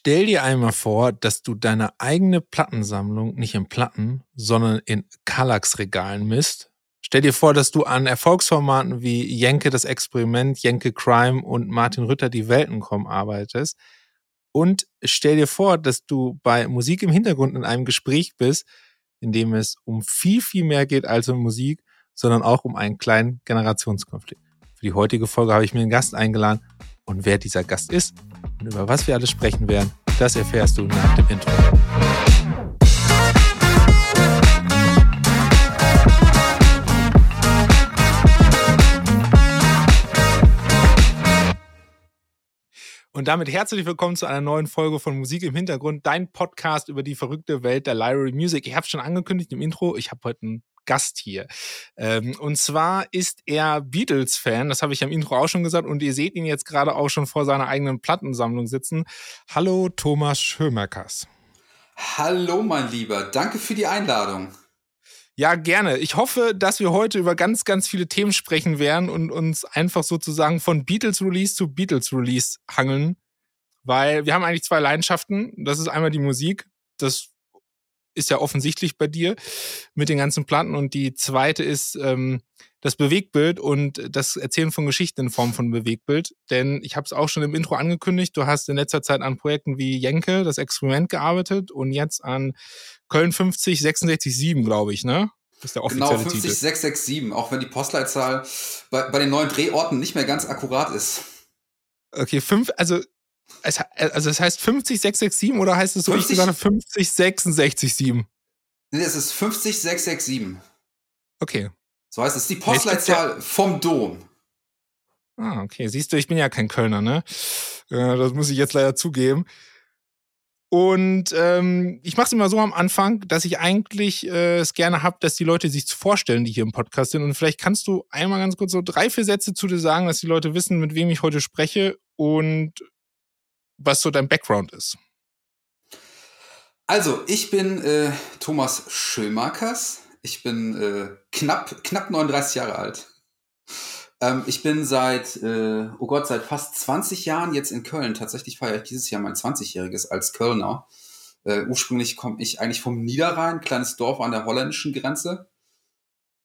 Stell dir einmal vor, dass du deine eigene Plattensammlung nicht in Platten, sondern in Kallax-Regalen misst. Stell dir vor, dass du an Erfolgsformaten wie Jenke das Experiment, Jenke Crime und Martin Rütter die Welten kommen arbeitest. Und stell dir vor, dass du bei Musik im Hintergrund in einem Gespräch bist, in dem es um viel, viel mehr geht als um Musik, sondern auch um einen kleinen Generationskonflikt. Für die heutige Folge habe ich mir einen Gast eingeladen. Und wer dieser Gast ist und über was wir alles sprechen werden, das erfährst du nach dem Intro. Und damit herzlich willkommen zu einer neuen Folge von Musik im Hintergrund, dein Podcast über die verrückte Welt der Library Music. Ich habe schon angekündigt im Intro, ich habe heute einen Gast hier. Ähm, und zwar ist er Beatles-Fan, das habe ich am Intro auch schon gesagt, und ihr seht ihn jetzt gerade auch schon vor seiner eigenen Plattensammlung sitzen. Hallo Thomas Schömerkers. Hallo mein Lieber, danke für die Einladung. Ja, gerne. Ich hoffe, dass wir heute über ganz, ganz viele Themen sprechen werden und uns einfach sozusagen von Beatles Release zu Beatles Release hangeln. Weil wir haben eigentlich zwei Leidenschaften. Das ist einmal die Musik. Das ist ja offensichtlich bei dir mit den ganzen Platten. Und die zweite ist ähm, das Bewegtbild und das Erzählen von Geschichten in Form von Bewegtbild. Denn ich habe es auch schon im Intro angekündigt, du hast in letzter Zeit an Projekten wie Jenke, das Experiment gearbeitet und jetzt an Köln 50 66 7, glaube ich, ne? Das ist der offizielle genau, 50 Titel. 667, auch wenn die Postleitzahl bei, bei den neuen Drehorten nicht mehr ganz akkurat ist. Okay, fünf, also es, also es heißt 50 667 oder heißt es so, 50, ich gesagt 50 66 7? Nee, es ist 50 667. Okay. So heißt es, die Postleitzahl ja vom Dom. Ah, okay. Siehst du, ich bin ja kein Kölner, ne? Das muss ich jetzt leider zugeben. Und ähm, ich mache es immer so am Anfang, dass ich eigentlich äh, es gerne habe, dass die Leute sich vorstellen, die hier im Podcast sind. Und vielleicht kannst du einmal ganz kurz so drei, vier Sätze zu dir sagen, dass die Leute wissen, mit wem ich heute spreche und was so dein Background ist. Also, ich bin äh, Thomas Schömakers. Ich bin äh, knapp, knapp 39 Jahre alt. Ähm, ich bin seit, äh, oh Gott, seit fast 20 Jahren jetzt in Köln. Tatsächlich feiere ich dieses Jahr mein 20-jähriges als Kölner. Äh, ursprünglich komme ich eigentlich vom Niederrhein, kleines Dorf an der holländischen Grenze.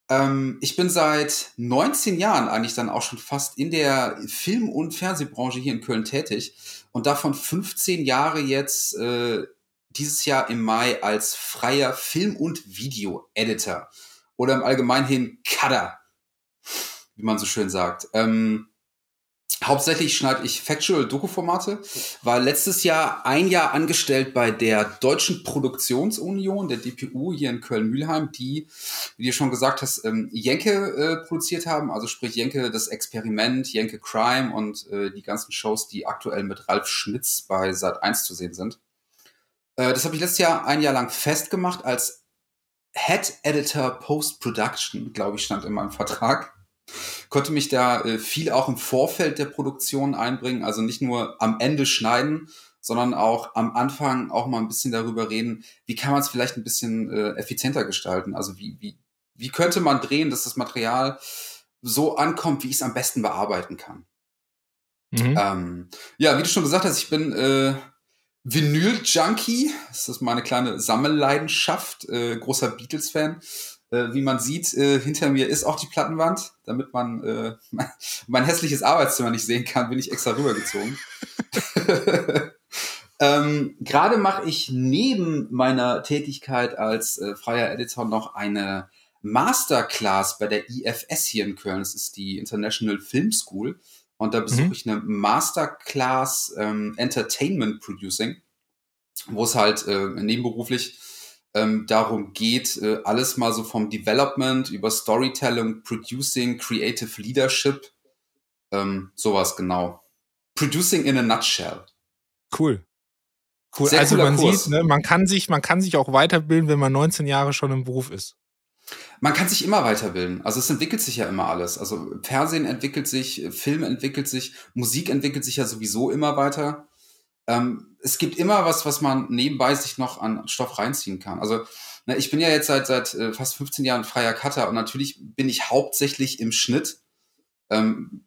Ähm, ich bin seit 19 Jahren eigentlich dann auch schon fast in der Film- und Fernsehbranche hier in Köln tätig und davon 15 Jahre jetzt äh, dieses Jahr im Mai als freier Film- und Video-Editor oder im Allgemeinen Cutter wie man so schön sagt. Ähm, hauptsächlich schneide ich Factual Doku-Formate, war letztes Jahr ein Jahr angestellt bei der Deutschen Produktionsunion, der DPU hier in Köln-Mülheim, die, wie du schon gesagt hast, ähm, Jenke äh, produziert haben, also sprich Jenke das Experiment, Jenke Crime und äh, die ganzen Shows, die aktuell mit Ralf Schmitz bei Sat 1 zu sehen sind. Äh, das habe ich letztes Jahr ein Jahr lang festgemacht als Head Editor Post Production, glaube ich, stand in meinem Vertrag konnte mich da äh, viel auch im Vorfeld der Produktion einbringen, also nicht nur am Ende schneiden, sondern auch am Anfang auch mal ein bisschen darüber reden, wie kann man es vielleicht ein bisschen äh, effizienter gestalten, also wie, wie, wie könnte man drehen, dass das Material so ankommt, wie ich es am besten bearbeiten kann. Mhm. Ähm, ja, wie du schon gesagt hast, ich bin äh, Vinyl-Junkie. Das ist meine kleine Sammelleidenschaft, äh, großer Beatles-Fan. Äh, wie man sieht, äh, hinter mir ist auch die Plattenwand. Damit man äh, mein, mein, hässliches Arbeitszimmer nicht sehen kann, bin ich extra rübergezogen. ähm, Gerade mache ich neben meiner Tätigkeit als äh, freier Editor noch eine Masterclass bei der IFS hier in Köln. Das ist die International Film School. Und da besuche mhm. ich eine Masterclass ähm, Entertainment Producing, wo es halt äh, nebenberuflich ähm, darum geht, äh, alles mal so vom Development über Storytelling, Producing, Creative Leadership, ähm, sowas genau. Producing in a nutshell. Cool. Cool. Sehr also man Kurs. sieht, ne, man kann sich, man kann sich auch weiterbilden, wenn man 19 Jahre schon im Beruf ist. Man kann sich immer weiterbilden. Also es entwickelt sich ja immer alles. Also Fernsehen entwickelt sich, Film entwickelt sich, Musik entwickelt sich ja sowieso immer weiter ähm, es gibt immer was, was man nebenbei sich noch an Stoff reinziehen kann. Also ne, ich bin ja jetzt seit, seit äh, fast 15 Jahren freier Cutter und natürlich bin ich hauptsächlich im Schnitt. Ähm,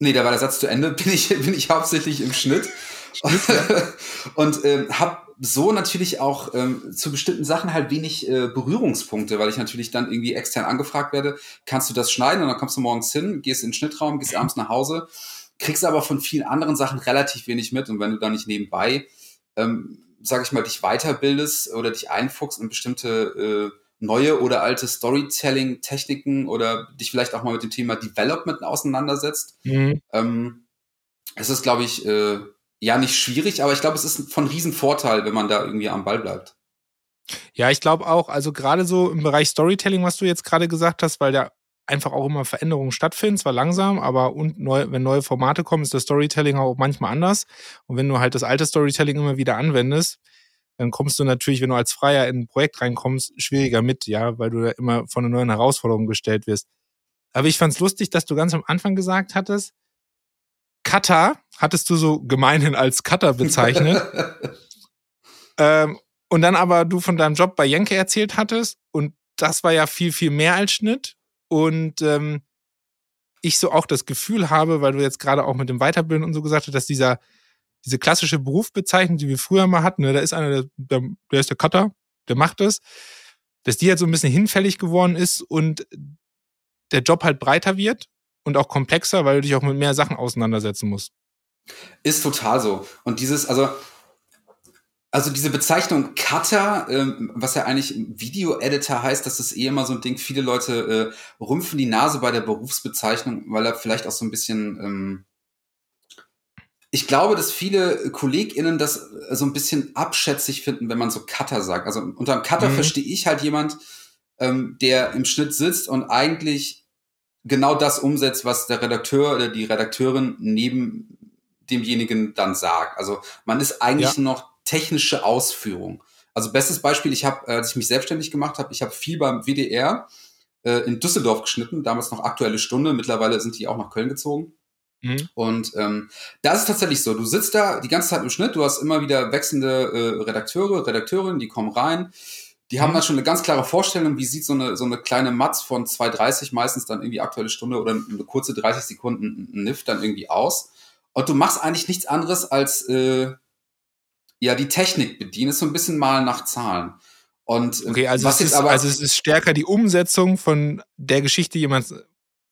Nee, da war der Satz zu Ende. Bin ich, bin ich hauptsächlich im Schnitt. Und ähm, habe so natürlich auch ähm, zu bestimmten Sachen halt wenig äh, Berührungspunkte, weil ich natürlich dann irgendwie extern angefragt werde, kannst du das schneiden und dann kommst du morgens hin, gehst in den Schnittraum, gehst abends nach Hause, kriegst aber von vielen anderen Sachen relativ wenig mit und wenn du da nicht nebenbei, ähm, sag ich mal, dich weiterbildest oder dich einfuchst in bestimmte äh, neue oder alte Storytelling-Techniken oder dich vielleicht auch mal mit dem Thema Development auseinandersetzt. Mhm. Ähm, es ist, glaube ich, äh, ja nicht schwierig, aber ich glaube, es ist von Riesenvorteil, wenn man da irgendwie am Ball bleibt. Ja, ich glaube auch, also gerade so im Bereich Storytelling, was du jetzt gerade gesagt hast, weil da einfach auch immer Veränderungen stattfinden, zwar langsam, aber und neu, wenn neue Formate kommen, ist das Storytelling auch manchmal anders. Und wenn du halt das alte Storytelling immer wieder anwendest, dann kommst du natürlich, wenn du als Freier in ein Projekt reinkommst, schwieriger mit, ja, weil du da immer von einer neuen Herausforderung gestellt wirst. Aber ich fand's lustig, dass du ganz am Anfang gesagt hattest, Cutter hattest du so gemeinhin als Cutter bezeichnet. ähm, und dann aber du von deinem Job bei Jenke erzählt hattest und das war ja viel, viel mehr als Schnitt. Und ähm, ich so auch das Gefühl habe, weil du jetzt gerade auch mit dem Weiterbilden und so gesagt hast, dass dieser diese klassische Berufsbezeichnung, die wir früher mal hatten, ne, da ist einer, der, der ist der Cutter, der macht das, dass die halt so ein bisschen hinfällig geworden ist und der Job halt breiter wird und auch komplexer, weil du dich auch mit mehr Sachen auseinandersetzen musst. Ist total so. Und dieses, also, also diese Bezeichnung Cutter, ähm, was ja eigentlich Video-Editor heißt, das ist eh immer so ein Ding. Viele Leute äh, rümpfen die Nase bei der Berufsbezeichnung, weil er vielleicht auch so ein bisschen ähm, ich glaube, dass viele KollegInnen das äh, so ein bisschen abschätzig finden, wenn man so Cutter sagt. Also unter einem Cutter mhm. verstehe ich halt jemand, ähm, der im Schnitt sitzt und eigentlich genau das umsetzt, was der Redakteur oder die Redakteurin neben demjenigen dann sagt. Also man ist eigentlich ja. noch technische Ausführung. Also bestes Beispiel, ich habe, als ich mich selbstständig gemacht habe, ich habe viel beim WDR äh, in Düsseldorf geschnitten, damals noch aktuelle Stunde, mittlerweile sind die auch nach Köln gezogen. Mhm. Und ähm, da ist es tatsächlich so, du sitzt da die ganze Zeit im Schnitt, du hast immer wieder wechselnde äh, Redakteure, Redakteurinnen, die kommen rein, die haben mhm. dann schon eine ganz klare Vorstellung, wie sieht so eine, so eine kleine Matz von 2,30 meistens dann irgendwie aktuelle Stunde oder eine kurze 30 Sekunden NIF dann irgendwie aus. Und du machst eigentlich nichts anderes als äh, ja die Technik bedienen, ist so ein bisschen mal nach Zahlen. Und äh, okay, also was es ist, aber also es ist stärker die Umsetzung von der Geschichte jemand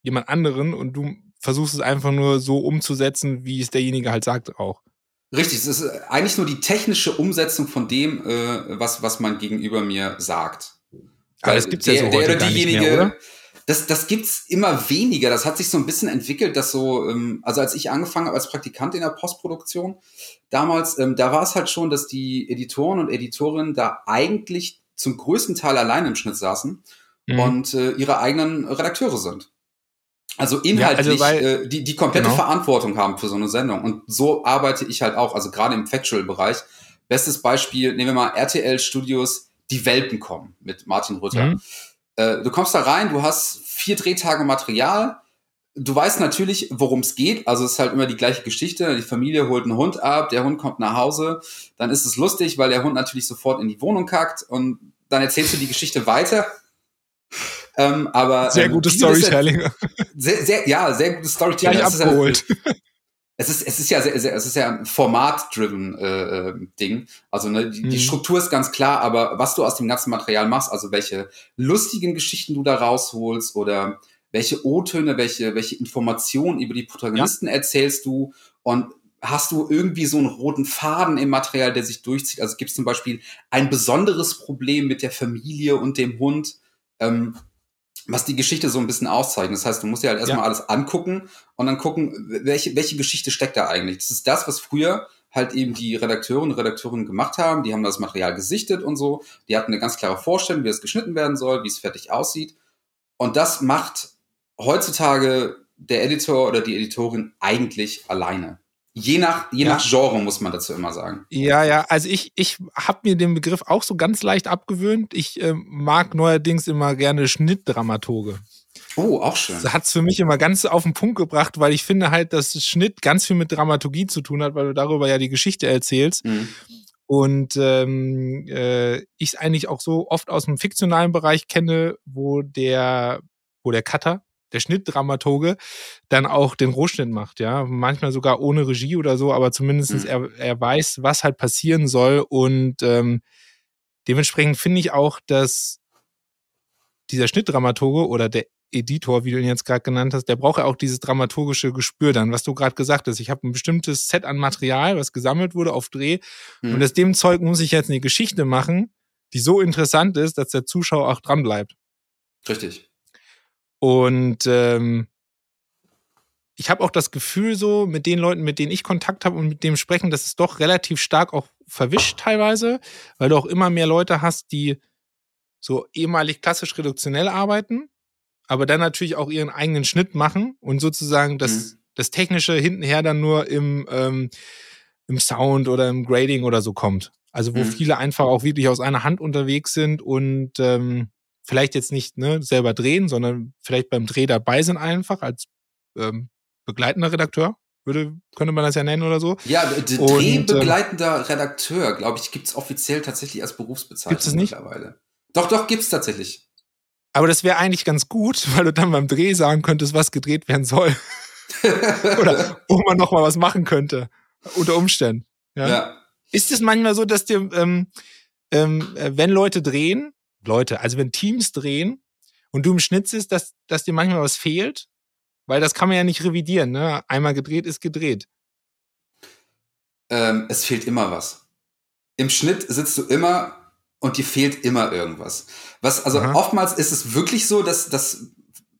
jemand anderen und du versuchst es einfach nur so umzusetzen, wie es derjenige halt sagt auch. Richtig, es ist eigentlich nur die technische Umsetzung von dem, äh, was, was man gegenüber mir sagt. Aber das gibt's ja so der, heute der oder diejenige, mehr, oder? Das, das gibt's immer weniger. Das hat sich so ein bisschen entwickelt, dass so, ähm, also als ich angefangen habe als Praktikant in der Postproduktion, damals, ähm, da war es halt schon, dass die Editoren und Editorinnen da eigentlich zum größten Teil allein im Schnitt saßen mhm. und äh, ihre eigenen Redakteure sind. Also inhaltlich ja, also weil, äh, die, die komplette genau. Verantwortung haben für so eine Sendung. Und so arbeite ich halt auch, also gerade im Factual-Bereich. Bestes Beispiel, nehmen wir mal RTL Studios, die Welpen kommen mit Martin Rütter. Mhm. Äh, du kommst da rein, du hast vier Drehtage Material. Du weißt natürlich, worum es geht. Also es ist halt immer die gleiche Geschichte. Die Familie holt einen Hund ab, der Hund kommt nach Hause. Dann ist es lustig, weil der Hund natürlich sofort in die Wohnung kackt. Und dann erzählst du die Geschichte weiter. Ähm, aber, sehr ähm, gutes Storytelling. Sehr, sehr, ja, sehr gutes Storytelling. Gleich abgeholt. Es ist, es ist ja sehr, sehr, es ist ja ein Format-driven äh, äh, Ding. Also ne, die, mhm. die Struktur ist ganz klar, aber was du aus dem ganzen Material machst, also welche lustigen Geschichten du da rausholst oder welche O-Töne, welche, welche Informationen über die Protagonisten ja. erzählst du und hast du irgendwie so einen roten Faden im Material, der sich durchzieht? Also gibt es zum Beispiel ein besonderes Problem mit der Familie und dem Hund? Ähm, was die Geschichte so ein bisschen auszeichnet. Das heißt, du musst dir halt erstmal ja. alles angucken und dann gucken, welche, welche Geschichte steckt da eigentlich. Das ist das, was früher halt eben die Redakteure und Redakteurinnen gemacht haben. Die haben das Material gesichtet und so. Die hatten eine ganz klare Vorstellung, wie es geschnitten werden soll, wie es fertig aussieht. Und das macht heutzutage der Editor oder die Editorin eigentlich alleine. Je nach, je ja. nach Genre muss man dazu immer sagen. Ja, ja, also ich, ich habe mir den Begriff auch so ganz leicht abgewöhnt. Ich äh, mag neuerdings immer gerne Schnittdramaturge. Oh, auch schön. Das hat es für mich immer ganz auf den Punkt gebracht, weil ich finde halt, dass Schnitt ganz viel mit Dramaturgie zu tun hat, weil du darüber ja die Geschichte erzählst. Mhm. Und ähm, äh, ich es eigentlich auch so oft aus dem fiktionalen Bereich kenne, wo der, wo der Cutter, der Schnittdramaturge dann auch den Rohschnitt macht, ja. Manchmal sogar ohne Regie oder so, aber zumindest mhm. er, er weiß, was halt passieren soll. Und ähm, dementsprechend finde ich auch, dass dieser Schnittdramaturge oder der Editor, wie du ihn jetzt gerade genannt hast, der braucht ja auch dieses dramaturgische Gespür dann, was du gerade gesagt hast. Ich habe ein bestimmtes Set an Material, was gesammelt wurde auf Dreh. Mhm. Und aus dem Zeug muss ich jetzt eine Geschichte machen, die so interessant ist, dass der Zuschauer auch dran bleibt. Richtig. Und ähm, ich habe auch das Gefühl so mit den Leuten, mit denen ich Kontakt habe und mit dem sprechen, dass es doch relativ stark auch verwischt teilweise, weil du auch immer mehr Leute hast, die so ehemalig klassisch reduktionell arbeiten, aber dann natürlich auch ihren eigenen Schnitt machen und sozusagen das, mhm. das Technische hintenher dann nur im, ähm, im Sound oder im Grading oder so kommt. Also wo mhm. viele einfach auch wirklich aus einer Hand unterwegs sind und ähm, vielleicht jetzt nicht ne, selber drehen, sondern vielleicht beim Dreh dabei sind einfach als ähm, begleitender Redakteur, würde, könnte man das ja nennen oder so. Ja, drehbegleitender ähm, Redakteur, glaube ich, gibt's offiziell tatsächlich als Berufsbezeichnung gibt's es nicht? mittlerweile. Doch, doch, gibt's tatsächlich. Aber das wäre eigentlich ganz gut, weil du dann beim Dreh sagen könntest, was gedreht werden soll. Oder wo man noch mal was machen könnte. Unter Umständen. Ja. ja. Ist es manchmal so, dass dir, ähm, ähm, äh, wenn Leute drehen, Leute, also wenn Teams drehen und du im Schnitt sitzt, dass, dass dir manchmal was fehlt? Weil das kann man ja nicht revidieren, ne? Einmal gedreht ist gedreht. Ähm, es fehlt immer was. Im Schnitt sitzt du immer und dir fehlt immer irgendwas. Was, also Aha. oftmals ist es wirklich so, dass, dass,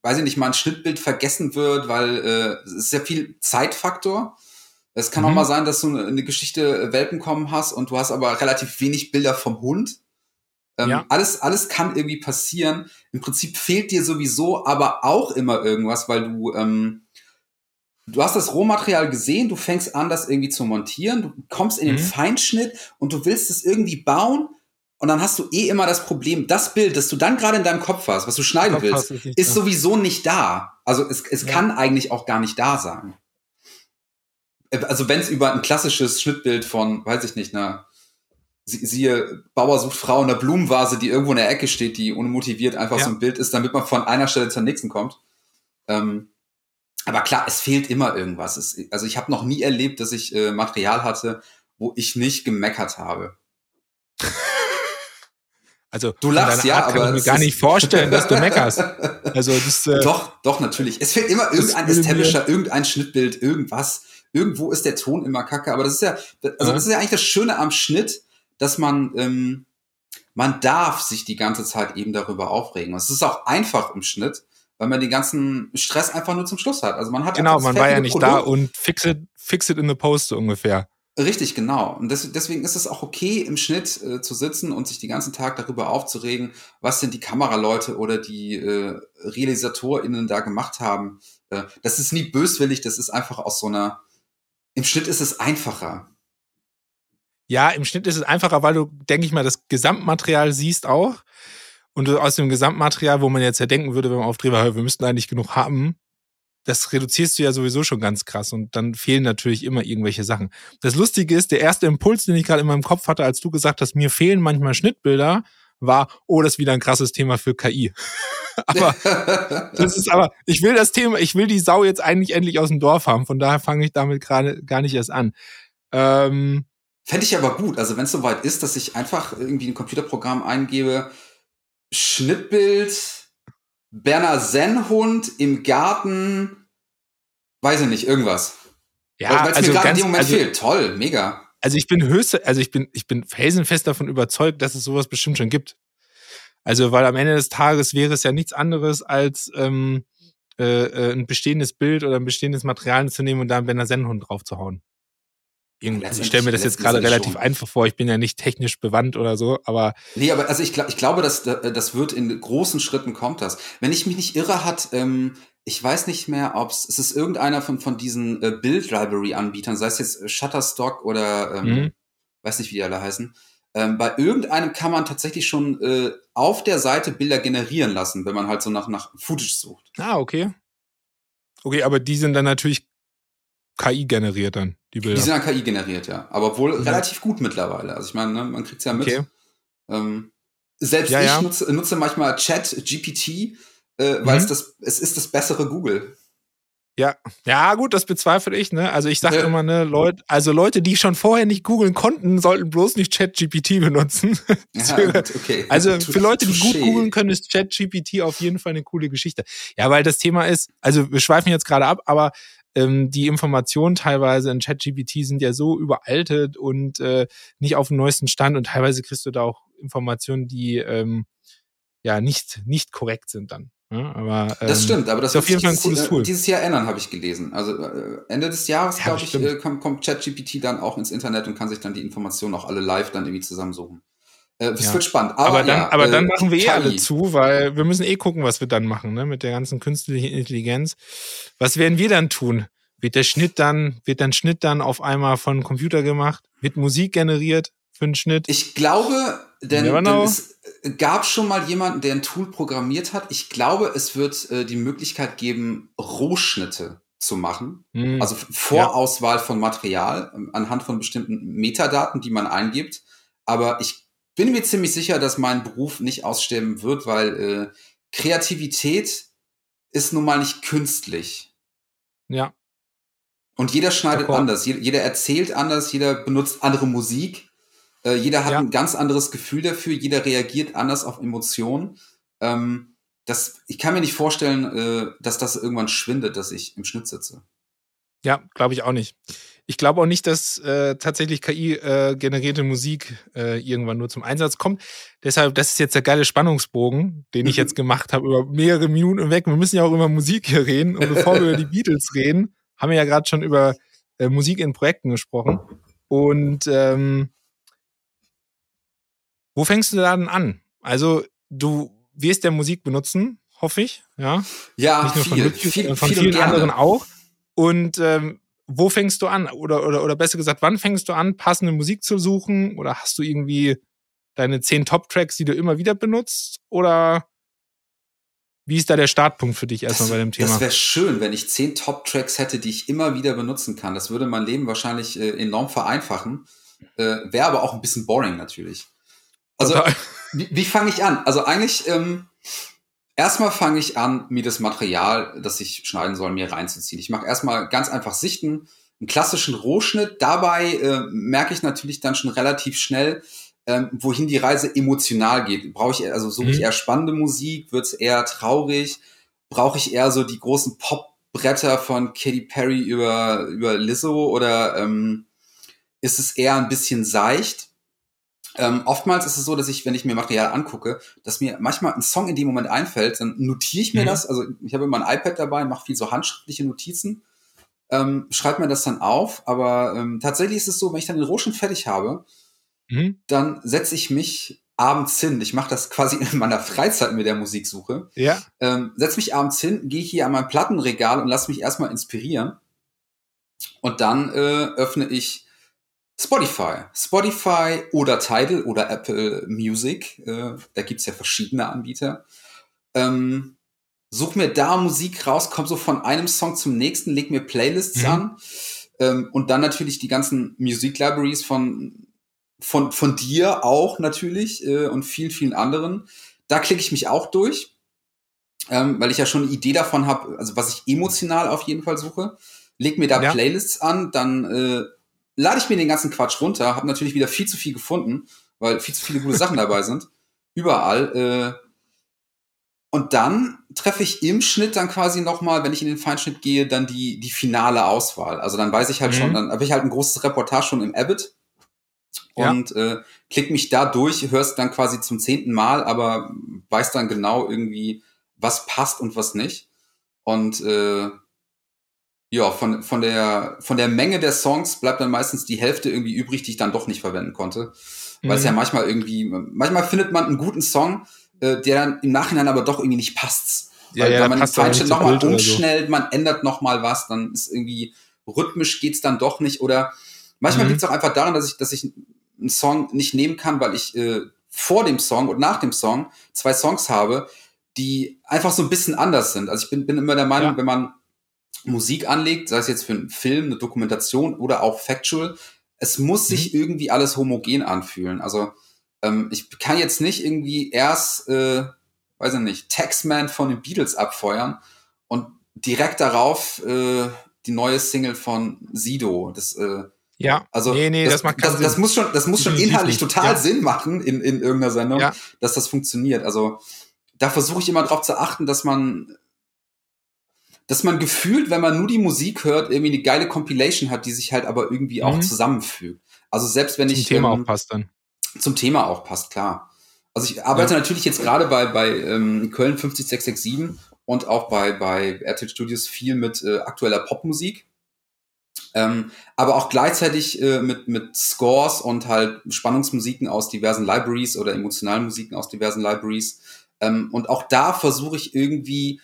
weiß ich nicht, mal ein Schnittbild vergessen wird, weil äh, es ist sehr viel Zeitfaktor. Es kann mhm. auch mal sein, dass du eine, eine Geschichte äh, Welpen kommen hast und du hast aber relativ wenig Bilder vom Hund. Ähm, ja. alles, alles kann irgendwie passieren. Im Prinzip fehlt dir sowieso aber auch immer irgendwas, weil du, ähm, du hast das Rohmaterial gesehen, du fängst an, das irgendwie zu montieren, du kommst in den mhm. Feinschnitt und du willst es irgendwie bauen und dann hast du eh immer das Problem, das Bild, das du dann gerade in deinem Kopf hast, was du schneiden willst, ist, ist sowieso nicht da. Also es, es ja. kann eigentlich auch gar nicht da sein. Äh, also wenn es über ein klassisches Schnittbild von, weiß ich nicht, einer siehe Bauer sucht Frau in der Blumenvase, die irgendwo in der Ecke steht, die unmotiviert einfach ja. so ein Bild ist, damit man von einer Stelle zur nächsten kommt. Ähm, aber klar, es fehlt immer irgendwas. Es, also ich habe noch nie erlebt, dass ich äh, Material hatte, wo ich nicht gemeckert habe. Also du lachst ja, aber kann ich mir gar nicht vorstellen, dass du meckerst. Also das, äh, doch, doch natürlich. Es fehlt immer irgendein Establisher, irgendein Schnittbild, irgendwas. Irgendwo ist der Ton immer kacke. Aber das ist ja, also das ist ja eigentlich das Schöne am Schnitt, dass man ähm, man darf sich die ganze Zeit eben darüber aufregen. Es ist auch einfach im Schnitt, weil man den ganzen Stress einfach nur zum Schluss hat. Also man hat genau, man war ja nicht Produkt. da und fix it, fix it in the post ungefähr. Richtig, genau. Und deswegen ist es auch okay, im Schnitt äh, zu sitzen und sich den ganzen Tag darüber aufzuregen, was denn die Kameraleute oder die äh, RealisatorInnen da gemacht haben. Äh, das ist nie böswillig, das ist einfach aus so einer. Im Schnitt ist es einfacher. Ja, im Schnitt ist es einfacher, weil du, denke ich mal, das Gesamtmaterial siehst auch. Und aus dem Gesamtmaterial, wo man jetzt ja denken würde, wenn man aufdreht, wir müssten eigentlich genug haben, das reduzierst du ja sowieso schon ganz krass und dann fehlen natürlich immer irgendwelche Sachen. Das Lustige ist, der erste Impuls, den ich gerade in meinem Kopf hatte, als du gesagt hast, mir fehlen manchmal Schnittbilder, war, oh, das ist wieder ein krasses Thema für KI. aber das ist aber, ich will das Thema, ich will die Sau jetzt eigentlich endlich aus dem Dorf haben, von daher fange ich damit gerade gar nicht erst an. Ähm, Fände ich aber gut, also wenn es soweit ist, dass ich einfach irgendwie ein Computerprogramm eingebe, Schnittbild, Berner Sennhund im Garten, weiß ich nicht, irgendwas. Ja, Weil es also mir gerade in dem Moment also, fehlt. Toll, mega. Also ich bin höchst, also ich bin, ich bin felsenfest davon überzeugt, dass es sowas bestimmt schon gibt. Also, weil am Ende des Tages wäre es ja nichts anderes als ähm, äh, äh ein bestehendes Bild oder ein bestehendes Material zu nehmen und da einen Berner Sennhund draufzuhauen. Ich stelle mir das jetzt gerade relativ schon. einfach vor. Ich bin ja nicht technisch bewandt oder so, aber. Nee, aber also ich, ich glaube, dass das wird in großen Schritten kommt das. Wenn ich mich nicht irre hat, ähm, ich weiß nicht mehr, ob es ist irgendeiner von, von diesen äh, Build-Library-Anbietern, sei es jetzt Shutterstock oder ähm, mhm. weiß nicht, wie die alle heißen. Ähm, bei irgendeinem kann man tatsächlich schon äh, auf der Seite Bilder generieren lassen, wenn man halt so nach, nach Footage sucht. Ah, okay. Okay, aber die sind dann natürlich KI generiert dann, die Bilder. Die sind dann KI generiert, ja. Aber wohl ja. relativ gut mittlerweile. Also ich meine, ne, man kriegt's ja mit. Okay. Ähm, selbst ja, ich ja. Nutze, nutze, manchmal Chat, GPT, äh, weil mhm. es das, es ist das bessere Google. Ja, ja, gut, das bezweifle ich, ne? Also ich sage ja. immer, ne, Leute, also Leute, die schon vorher nicht googeln konnten, sollten bloß nicht ChatGPT benutzen. Ja, gut, okay. Also für Leute, die gut googeln können, ist ChatGPT auf jeden Fall eine coole Geschichte. Ja, weil das Thema ist, also wir schweifen jetzt gerade ab, aber ähm, die Informationen teilweise in ChatGPT sind ja so überaltet und äh, nicht auf dem neuesten Stand und teilweise kriegst du da auch Informationen, die ähm, ja nicht, nicht korrekt sind dann. Ja, aber, ähm, das stimmt, aber das ist auf jeden Fall ein cooles Tool. Dieses Jahr ändern, habe ich gelesen. Also äh, Ende des Jahres, ja, glaube ich, äh, kommt, kommt ChatGPT dann auch ins Internet und kann sich dann die Informationen auch alle live dann irgendwie zusammensuchen. Äh, das ja. wird spannend. Aber, aber dann, ja, aber dann äh, machen wir eh alle zu, weil wir müssen eh gucken, was wir dann machen, ne? Mit der ganzen künstlichen Intelligenz. Was werden wir dann tun? Wird der Schnitt dann, wird dann Schnitt dann auf einmal von Computer gemacht? Wird Musik generiert für einen Schnitt? Ich glaube, denn, denn es gab schon mal jemanden, der ein Tool programmiert hat. Ich glaube, es wird äh, die Möglichkeit geben, Rohschnitte zu machen. Mhm. Also Vorauswahl ja. von Material ähm, anhand von bestimmten Metadaten, die man eingibt. Aber ich bin mir ziemlich sicher, dass mein Beruf nicht aussterben wird, weil äh, Kreativität ist nun mal nicht künstlich. Ja. Und jeder schneidet anders, jeder erzählt anders, jeder benutzt andere Musik. Äh, jeder hat ja. ein ganz anderes Gefühl dafür, jeder reagiert anders auf Emotionen. Ähm, das, ich kann mir nicht vorstellen, äh, dass das irgendwann schwindet, dass ich im Schnitt sitze. Ja, glaube ich auch nicht. Ich glaube auch nicht, dass äh, tatsächlich KI-generierte äh, Musik äh, irgendwann nur zum Einsatz kommt. Deshalb, das ist jetzt der geile Spannungsbogen, den ich mhm. jetzt gemacht habe, über mehrere Minuten weg. Wir müssen ja auch über Musik hier reden. Und bevor wir über die Beatles reden, haben wir ja gerade schon über äh, Musik in Projekten gesprochen. Und ähm, wo fängst du dann an? Also, du wirst ja Musik benutzen, hoffe ich, ja? Ja, Nicht nur viel, von, viel, von viel vielen anderen auch. Und ähm, wo fängst du an? Oder, oder, oder besser gesagt, wann fängst du an, passende Musik zu suchen? Oder hast du irgendwie deine zehn Top-Tracks, die du immer wieder benutzt? Oder wie ist da der Startpunkt für dich erstmal das, bei dem Thema? Das wäre schön, wenn ich zehn Top-Tracks hätte, die ich immer wieder benutzen kann. Das würde mein Leben wahrscheinlich äh, enorm vereinfachen. Äh, wäre aber auch ein bisschen boring natürlich. Also, wie, wie fange ich an? Also eigentlich, ähm, erstmal fange ich an, mir das Material, das ich schneiden soll, mir reinzuziehen. Ich mache erstmal ganz einfach Sichten, einen klassischen Rohschnitt. Dabei äh, merke ich natürlich dann schon relativ schnell, ähm, wohin die Reise emotional geht. Brauche ich also suche ich mhm. eher spannende Musik? Wird es eher traurig? Brauche ich eher so die großen Popbretter von Katy Perry über über Lizzo oder ähm, ist es eher ein bisschen seicht? Ähm, oftmals ist es so, dass ich, wenn ich mir Material angucke, dass mir manchmal ein Song in dem Moment einfällt, dann notiere ich mir mhm. das. Also ich habe immer ein iPad dabei, mache viel so handschriftliche Notizen, ähm, schreibe mir das dann auf. Aber ähm, tatsächlich ist es so, wenn ich dann den Rohschnitt fertig habe, mhm. dann setze ich mich abends hin. Ich mache das quasi in meiner Freizeit mit der Musiksuche. Ja. Ähm, setze mich abends hin, gehe hier an mein Plattenregal und lasse mich erstmal inspirieren. Und dann äh, öffne ich Spotify. Spotify oder Tidal oder Apple Music. Äh, da gibt's ja verschiedene Anbieter. Ähm, such mir da Musik raus, komm so von einem Song zum nächsten, leg mir Playlists mhm. an. Ähm, und dann natürlich die ganzen Music Libraries von, von, von dir auch natürlich äh, und vielen, vielen anderen. Da klicke ich mich auch durch, ähm, weil ich ja schon eine Idee davon habe, also was ich emotional auf jeden Fall suche. Leg mir da ja. Playlists an, dann äh, lade ich mir den ganzen Quatsch runter, habe natürlich wieder viel zu viel gefunden, weil viel zu viele gute Sachen dabei sind. Überall. Äh, und dann treffe ich im Schnitt dann quasi nochmal, wenn ich in den Feinschnitt gehe, dann die, die finale Auswahl. Also dann weiß ich halt mhm. schon, dann habe ich halt ein großes Reportage schon im Abbott und ja. äh, klick mich da durch, hörst dann quasi zum zehnten Mal, aber weiß dann genau irgendwie, was passt und was nicht. Und äh, ja, von, von, der, von der Menge der Songs bleibt dann meistens die Hälfte irgendwie übrig, die ich dann doch nicht verwenden konnte. Mhm. Weil es ja manchmal irgendwie, manchmal findet man einen guten Song, äh, der dann im Nachhinein aber doch irgendwie nicht passt. Ja, weil, ja, weil man den Feinschnitt nochmal umschnellt, so. man ändert nochmal was, dann ist irgendwie rhythmisch geht's dann doch nicht. Oder manchmal mhm. liegt es auch einfach daran, dass ich, dass ich einen Song nicht nehmen kann, weil ich äh, vor dem Song und nach dem Song zwei Songs habe, die einfach so ein bisschen anders sind. Also ich bin, bin immer der Meinung, ja. wenn man Musik anlegt, sei es jetzt für einen Film, eine Dokumentation oder auch Factual, es muss sich mhm. irgendwie alles homogen anfühlen. Also ähm, ich kann jetzt nicht irgendwie erst äh, weiß ich nicht, Taxman von den Beatles abfeuern und direkt darauf äh, die neue Single von Sido. Das, äh, ja, also nee, nee, das, das macht das, das muss schon, das muss schon inhaltlich total ja. Sinn machen in, in irgendeiner Sendung, Ja. dass das funktioniert. Also da versuche ich immer darauf zu achten, dass man dass man gefühlt, wenn man nur die Musik hört, irgendwie eine geile Compilation hat, die sich halt aber irgendwie auch Mhm. zusammenfügt. Also selbst wenn Zum ich Thema ähm, auch passt dann. zum Thema auch passt, klar. Also ich arbeite natürlich jetzt gerade bei, bei ähm, Köln 50667 und auch bei, bei RTL Studios viel mit äh, aktueller Popmusik. Ähm, aber auch gleichzeitig äh, mit, mit Scores und halt Spannungsmusiken aus diversen Libraries oder emotionalen Musiken aus diversen Libraries. Ähm, und auch da versuche ich irgendwie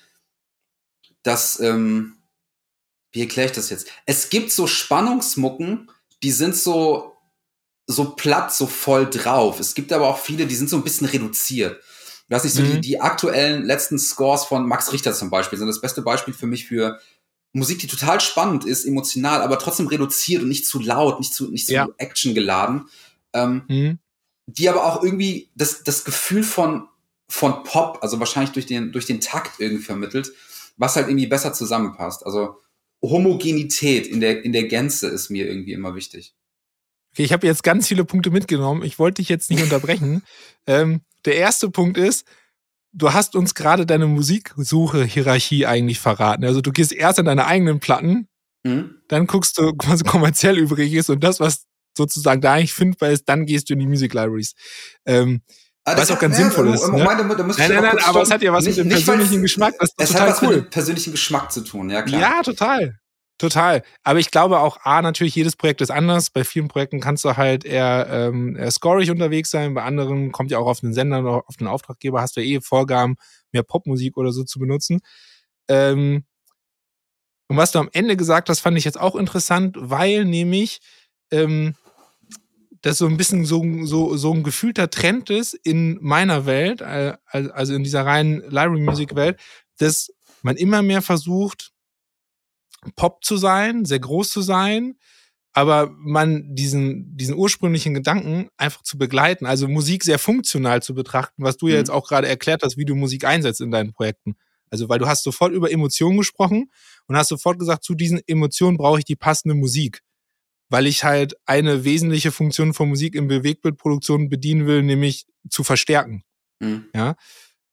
das, ähm, wie erkläre ich das jetzt? Es gibt so Spannungsmucken, die sind so, so platt, so voll drauf. Es gibt aber auch viele, die sind so ein bisschen reduziert. Ich weiß nicht, so die, Mhm. die aktuellen letzten Scores von Max Richter zum Beispiel sind das beste Beispiel für mich für Musik, die total spannend ist, emotional, aber trotzdem reduziert und nicht zu laut, nicht zu, nicht zu Ja. actiongeladen. Ähm, Mhm. die aber auch irgendwie das, das Gefühl von, von Pop, also wahrscheinlich durch den, durch den Takt irgendwie vermittelt, was halt irgendwie besser zusammenpasst. Also Homogenität in der, in der Gänze ist mir irgendwie immer wichtig. Okay, ich habe jetzt ganz viele Punkte mitgenommen. Ich wollte dich jetzt nicht unterbrechen. Ähm, der erste Punkt ist, du hast uns gerade deine Musiksuche-Hierarchie eigentlich verraten. Also du gehst erst an deine eigenen Platten, Mhm. dann guckst du, was kommerziell übrig ist und das, was sozusagen da eigentlich findbar ist, dann gehst du in die Music Libraries. Ähm, Ah, Was auch ganz ja, sinnvoll ist, Moment, ne? Moment, da muss ich nein, nein, aber nein, aber es hat ja was Nicht- mit dem persönlichen Geschmack. Das ist Es total hat was cool. mit dem persönlichen Geschmack zu tun, ja klar. Ja, total. Total. Aber ich glaube auch, A, natürlich, jedes Projekt ist anders. Bei vielen Projekten kannst du halt eher, ähm, eher scorig unterwegs sein. Bei anderen kommt ja auch auf den Sender oder auf den Auftraggeber, hast du ja eh Vorgaben, mehr Popmusik oder so zu benutzen. Ähm, und was du am Ende gesagt hast, fand ich jetzt auch interessant, weil nämlich ähm, das so ein bisschen so, so, so ein gefühlter Trend ist in meiner Welt, äh, also in dieser reinen Library-Music-Welt, dass man immer mehr versucht, Pop zu sein, sehr groß zu sein, aber man diesen, diesen ursprünglichen Gedanken einfach zu begleiten, also Musik sehr funktional zu betrachten, was du ja Mhm. jetzt auch gerade erklärt hast, wie du Musik einsetzt in deinen Projekten. Also, weil du hast sofort über Emotionen gesprochen und hast sofort gesagt, zu diesen Emotionen brauche ich die passende Musik. Weil ich halt eine wesentliche Funktion von Musik in Bewegtbildproduktion bedienen will, nämlich zu verstärken Mhm.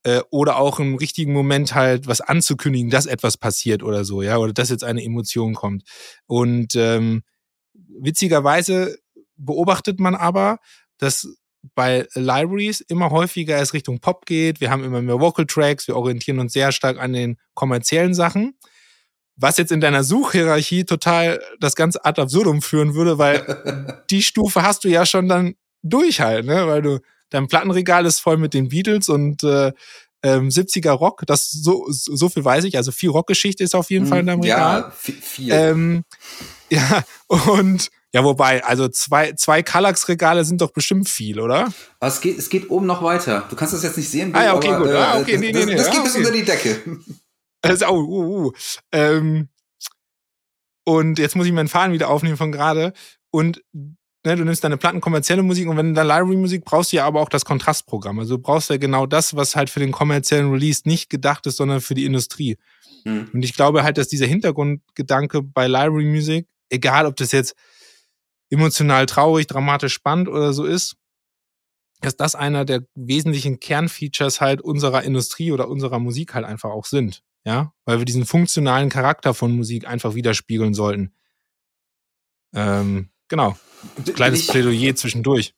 äh, oder auch im richtigen Moment halt was anzukündigen, dass etwas passiert oder so, ja, oder dass jetzt eine Emotion kommt. Und ähm, witzigerweise beobachtet man aber, dass bei Libraries immer häufiger es Richtung Pop geht. Wir haben immer mehr Vocal Tracks, wir orientieren uns sehr stark an den kommerziellen Sachen. Was jetzt in deiner Suchhierarchie total das ganze ad absurdum führen würde, weil die Stufe hast du ja schon dann durch halt, ne? Weil du dein Plattenregal ist voll mit den Beatles und äh, ähm, 70er Rock, das so, so viel weiß ich, also viel Rockgeschichte ist auf jeden Fall in deinem Regal. ja, vi- viel. Ähm, ja, und ja, wobei, also zwei, zwei Kallax-Regale sind doch bestimmt viel, oder? Aber es geht, es geht oben noch weiter. Du kannst das jetzt nicht sehen. Ah, ja, okay, aber, gut. äh, Ah, okay, nee, das, nee, nee. das Ah, geht bis okay. unter die Decke. Also, oh, uh, uh. Ähm, und jetzt muss ich meinen Faden wieder aufnehmen von gerade. Und ne, du nimmst deine Platten kommerzielle Musik und wenn du dann Library-Musik brauchst du ja aber auch das Kontrastprogramm. Also du brauchst ja genau das, was halt für den kommerziellen Release nicht gedacht ist, sondern für die Industrie. Hm. Und ich glaube halt, dass dieser Hintergrundgedanke bei Library Music, egal ob das jetzt emotional traurig, dramatisch spannend oder so ist, dass das einer der wesentlichen Kernfeatures halt unserer Industrie oder unserer Musik halt einfach auch sind. Ja, weil wir diesen funktionalen Charakter von Musik einfach widerspiegeln sollten. Ähm, genau. Kleines ich- Plädoyer zwischendurch.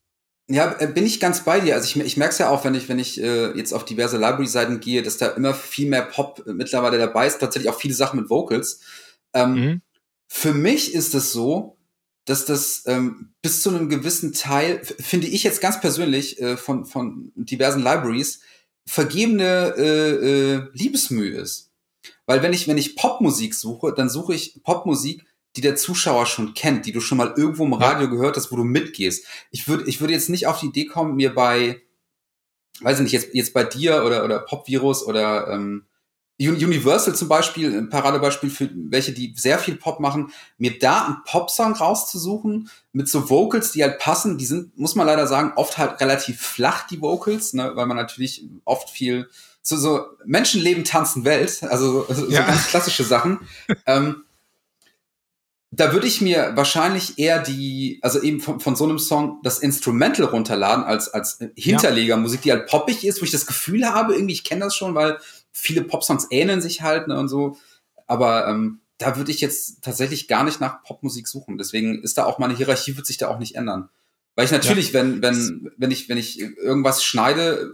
Ja, äh, bin ich ganz bei dir. Also ich, ich merke es ja auch, wenn ich, wenn ich äh, jetzt auf diverse Library-Seiten gehe, dass da immer viel mehr Pop äh, mittlerweile dabei ist. Tatsächlich auch viele Sachen mit Vocals. Ähm, Mhm. Für mich ist es so, dass das ähm, bis zu einem gewissen Teil, finde ich jetzt ganz persönlich äh, von, von diversen Libraries, vergebene äh, äh, Liebesmühe ist. Weil wenn ich, wenn ich Popmusik suche, dann suche ich Popmusik, die der Zuschauer schon kennt, die du schon mal irgendwo im Ja. Radio gehört hast, wo du mitgehst. Ich würde, ich würde jetzt nicht auf die Idee kommen, mir bei, weiß ich nicht, jetzt, jetzt bei dir oder, oder Popvirus oder ähm, Universal zum Beispiel, ein Paradebeispiel für welche, die sehr viel Pop machen, mir da einen Popsong rauszusuchen mit so Vocals, die halt passen, die sind, muss man leider sagen, oft halt relativ flach, die Vocals, ne, weil man natürlich oft viel so, so Menschenleben tanzen Welt, also so, ja. ganz klassische Sachen. ähm, da würde ich mir wahrscheinlich eher die, also eben von, von so einem Song das Instrumental runterladen als, als Hinterlegermusik, die halt poppig ist, wo ich das Gefühl habe, irgendwie, ich kenne das schon, weil viele Popsongs ähneln sich halt ne, und so. Aber ähm, da würde ich jetzt tatsächlich gar nicht nach Popmusik suchen. Deswegen ist da auch meine Hierarchie wird sich da auch nicht ändern. Weil ich natürlich, ja. wenn, wenn, wenn ich, wenn ich irgendwas schneide,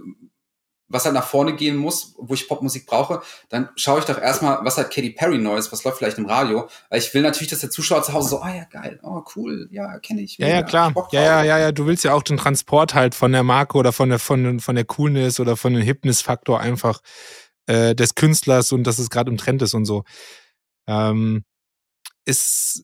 was halt nach vorne gehen muss, wo ich Popmusik brauche, dann schaue ich doch erstmal, was hat Katy Perry Neues, was läuft vielleicht im Radio. Weil ich will natürlich, dass der Zuschauer zu Hause so, ah oh, ja, geil, oh cool, ja, kenne ich. Ja, ja, klar. Ja, ja, ja, ja, du willst ja auch den Transport halt von der Marke oder von der, von, von der Coolness oder von dem Hipness-Faktor einfach äh, des Künstlers und dass es gerade im Trend ist und so. Ähm, ist,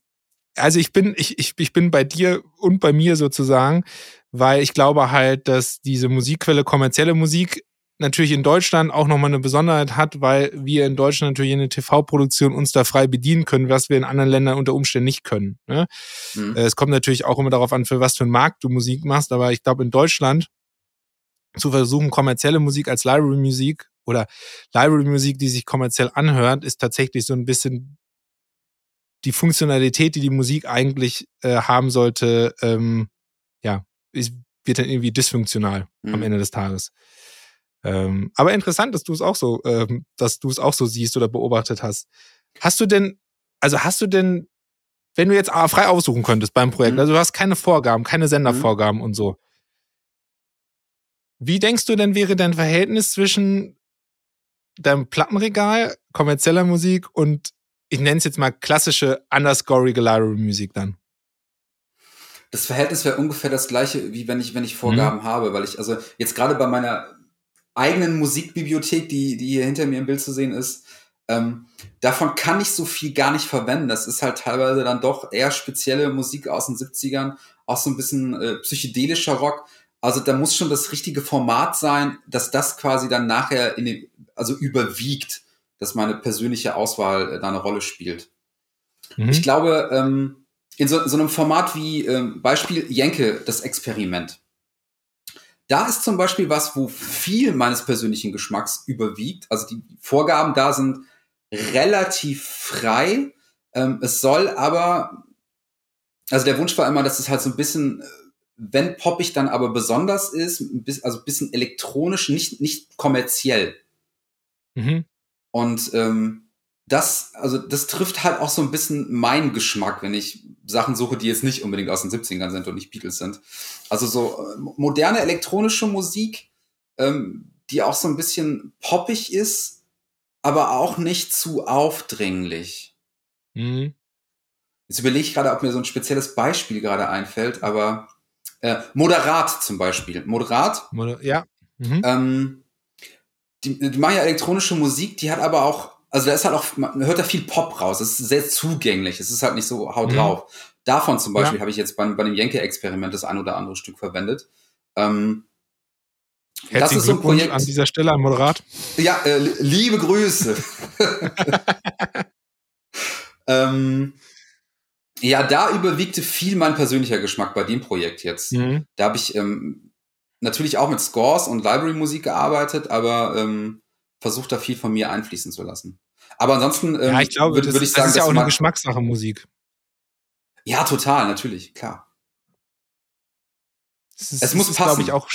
also ich bin, ich, ich, ich bin bei dir und bei mir sozusagen, weil ich glaube halt, dass diese Musikquelle kommerzielle Musik natürlich in Deutschland auch nochmal eine Besonderheit hat, weil wir in Deutschland natürlich in der TV-Produktion uns da frei bedienen können, was wir in anderen Ländern unter Umständen nicht können. Ne? Mhm. Äh, es kommt natürlich auch immer darauf an, für was für einen Markt du Musik machst, aber ich glaube in Deutschland zu versuchen, kommerzielle Musik als Library-Musik oder Library-Musik, die sich kommerziell anhört, ist tatsächlich so ein bisschen die Funktionalität, die die Musik eigentlich äh, haben sollte, ähm, ja, ist, wird dann irgendwie dysfunktional mhm. am Ende des Tages. Ähm, aber interessant, dass du es auch so, ähm, dass du es auch so siehst oder beobachtet hast. Hast du denn, also hast du denn, wenn du jetzt frei aussuchen könntest beim Projekt, mhm. also du hast keine Vorgaben, keine Sendervorgaben mhm. und so. Wie denkst du denn wäre dein Verhältnis zwischen deinem Plattenregal, kommerzieller Musik und ich nenne es jetzt mal klassische underscorige Library-Musik dann? Das Verhältnis wäre ungefähr das gleiche, wie wenn ich, wenn ich Vorgaben mhm. habe, weil ich, also jetzt gerade bei meiner eigenen Musikbibliothek, die, die hier hinter mir im Bild zu sehen ist, ähm, davon kann ich so viel gar nicht verwenden. Das ist halt teilweise dann doch eher spezielle Musik aus den 70ern, auch so ein bisschen äh, psychedelischer Rock. Also da muss schon das richtige Format sein, dass das quasi dann nachher in den, also überwiegt, dass meine persönliche Auswahl äh, da eine Rolle spielt. Mhm. Ich glaube, ähm, in so, so, einem Format wie ähm, Beispiel Jenke, das Experiment. Da ist zum Beispiel was, wo viel meines persönlichen Geschmacks überwiegt. Also die Vorgaben da sind relativ frei. Ähm, es soll aber, also der Wunsch war immer, dass es halt so ein bisschen, äh, wenn poppig dann aber besonders ist, also ein bisschen elektronisch, nicht, nicht kommerziell. Mhm. Und ähm, das, also das trifft halt auch so ein bisschen meinen Geschmack, wenn ich Sachen suche, die jetzt nicht unbedingt aus den 70ern sind und nicht Beatles sind. Also so äh, moderne elektronische Musik, ähm, die auch so ein bisschen poppig ist, aber auch nicht zu aufdringlich. Mhm. Jetzt überlege ich gerade, ob mir so ein spezielles Beispiel gerade einfällt, aber äh, moderat zum Beispiel. Moderat. Moder ja. Mhm. Ähm, die, die machen ja elektronische Musik, die hat aber auch, also da ist halt auch, man hört da viel Pop raus. Es ist sehr zugänglich. Es ist halt nicht so haut mhm. drauf. Davon zum Beispiel ja. habe ich jetzt bei, bei dem Jenke-Experiment das ein oder andere Stück verwendet. Ähm, das ist so ein Projekt an dieser Stelle an Moderat. Ja, äh, liebe Grüße. ähm, ja, da überwiegte viel mein persönlicher Geschmack bei dem Projekt jetzt. Mhm. Da habe ich ähm, natürlich auch mit Scores und Library-Musik gearbeitet, aber ähm, versucht da viel von mir einfließen zu lassen. Aber ansonsten ähm, ja, ich glaube, würde würd ich sagen, das ist ja auch eine Geschmackssache Musik. Ja, total, natürlich, klar. Es, ist, es muss passen. glaube ich, auch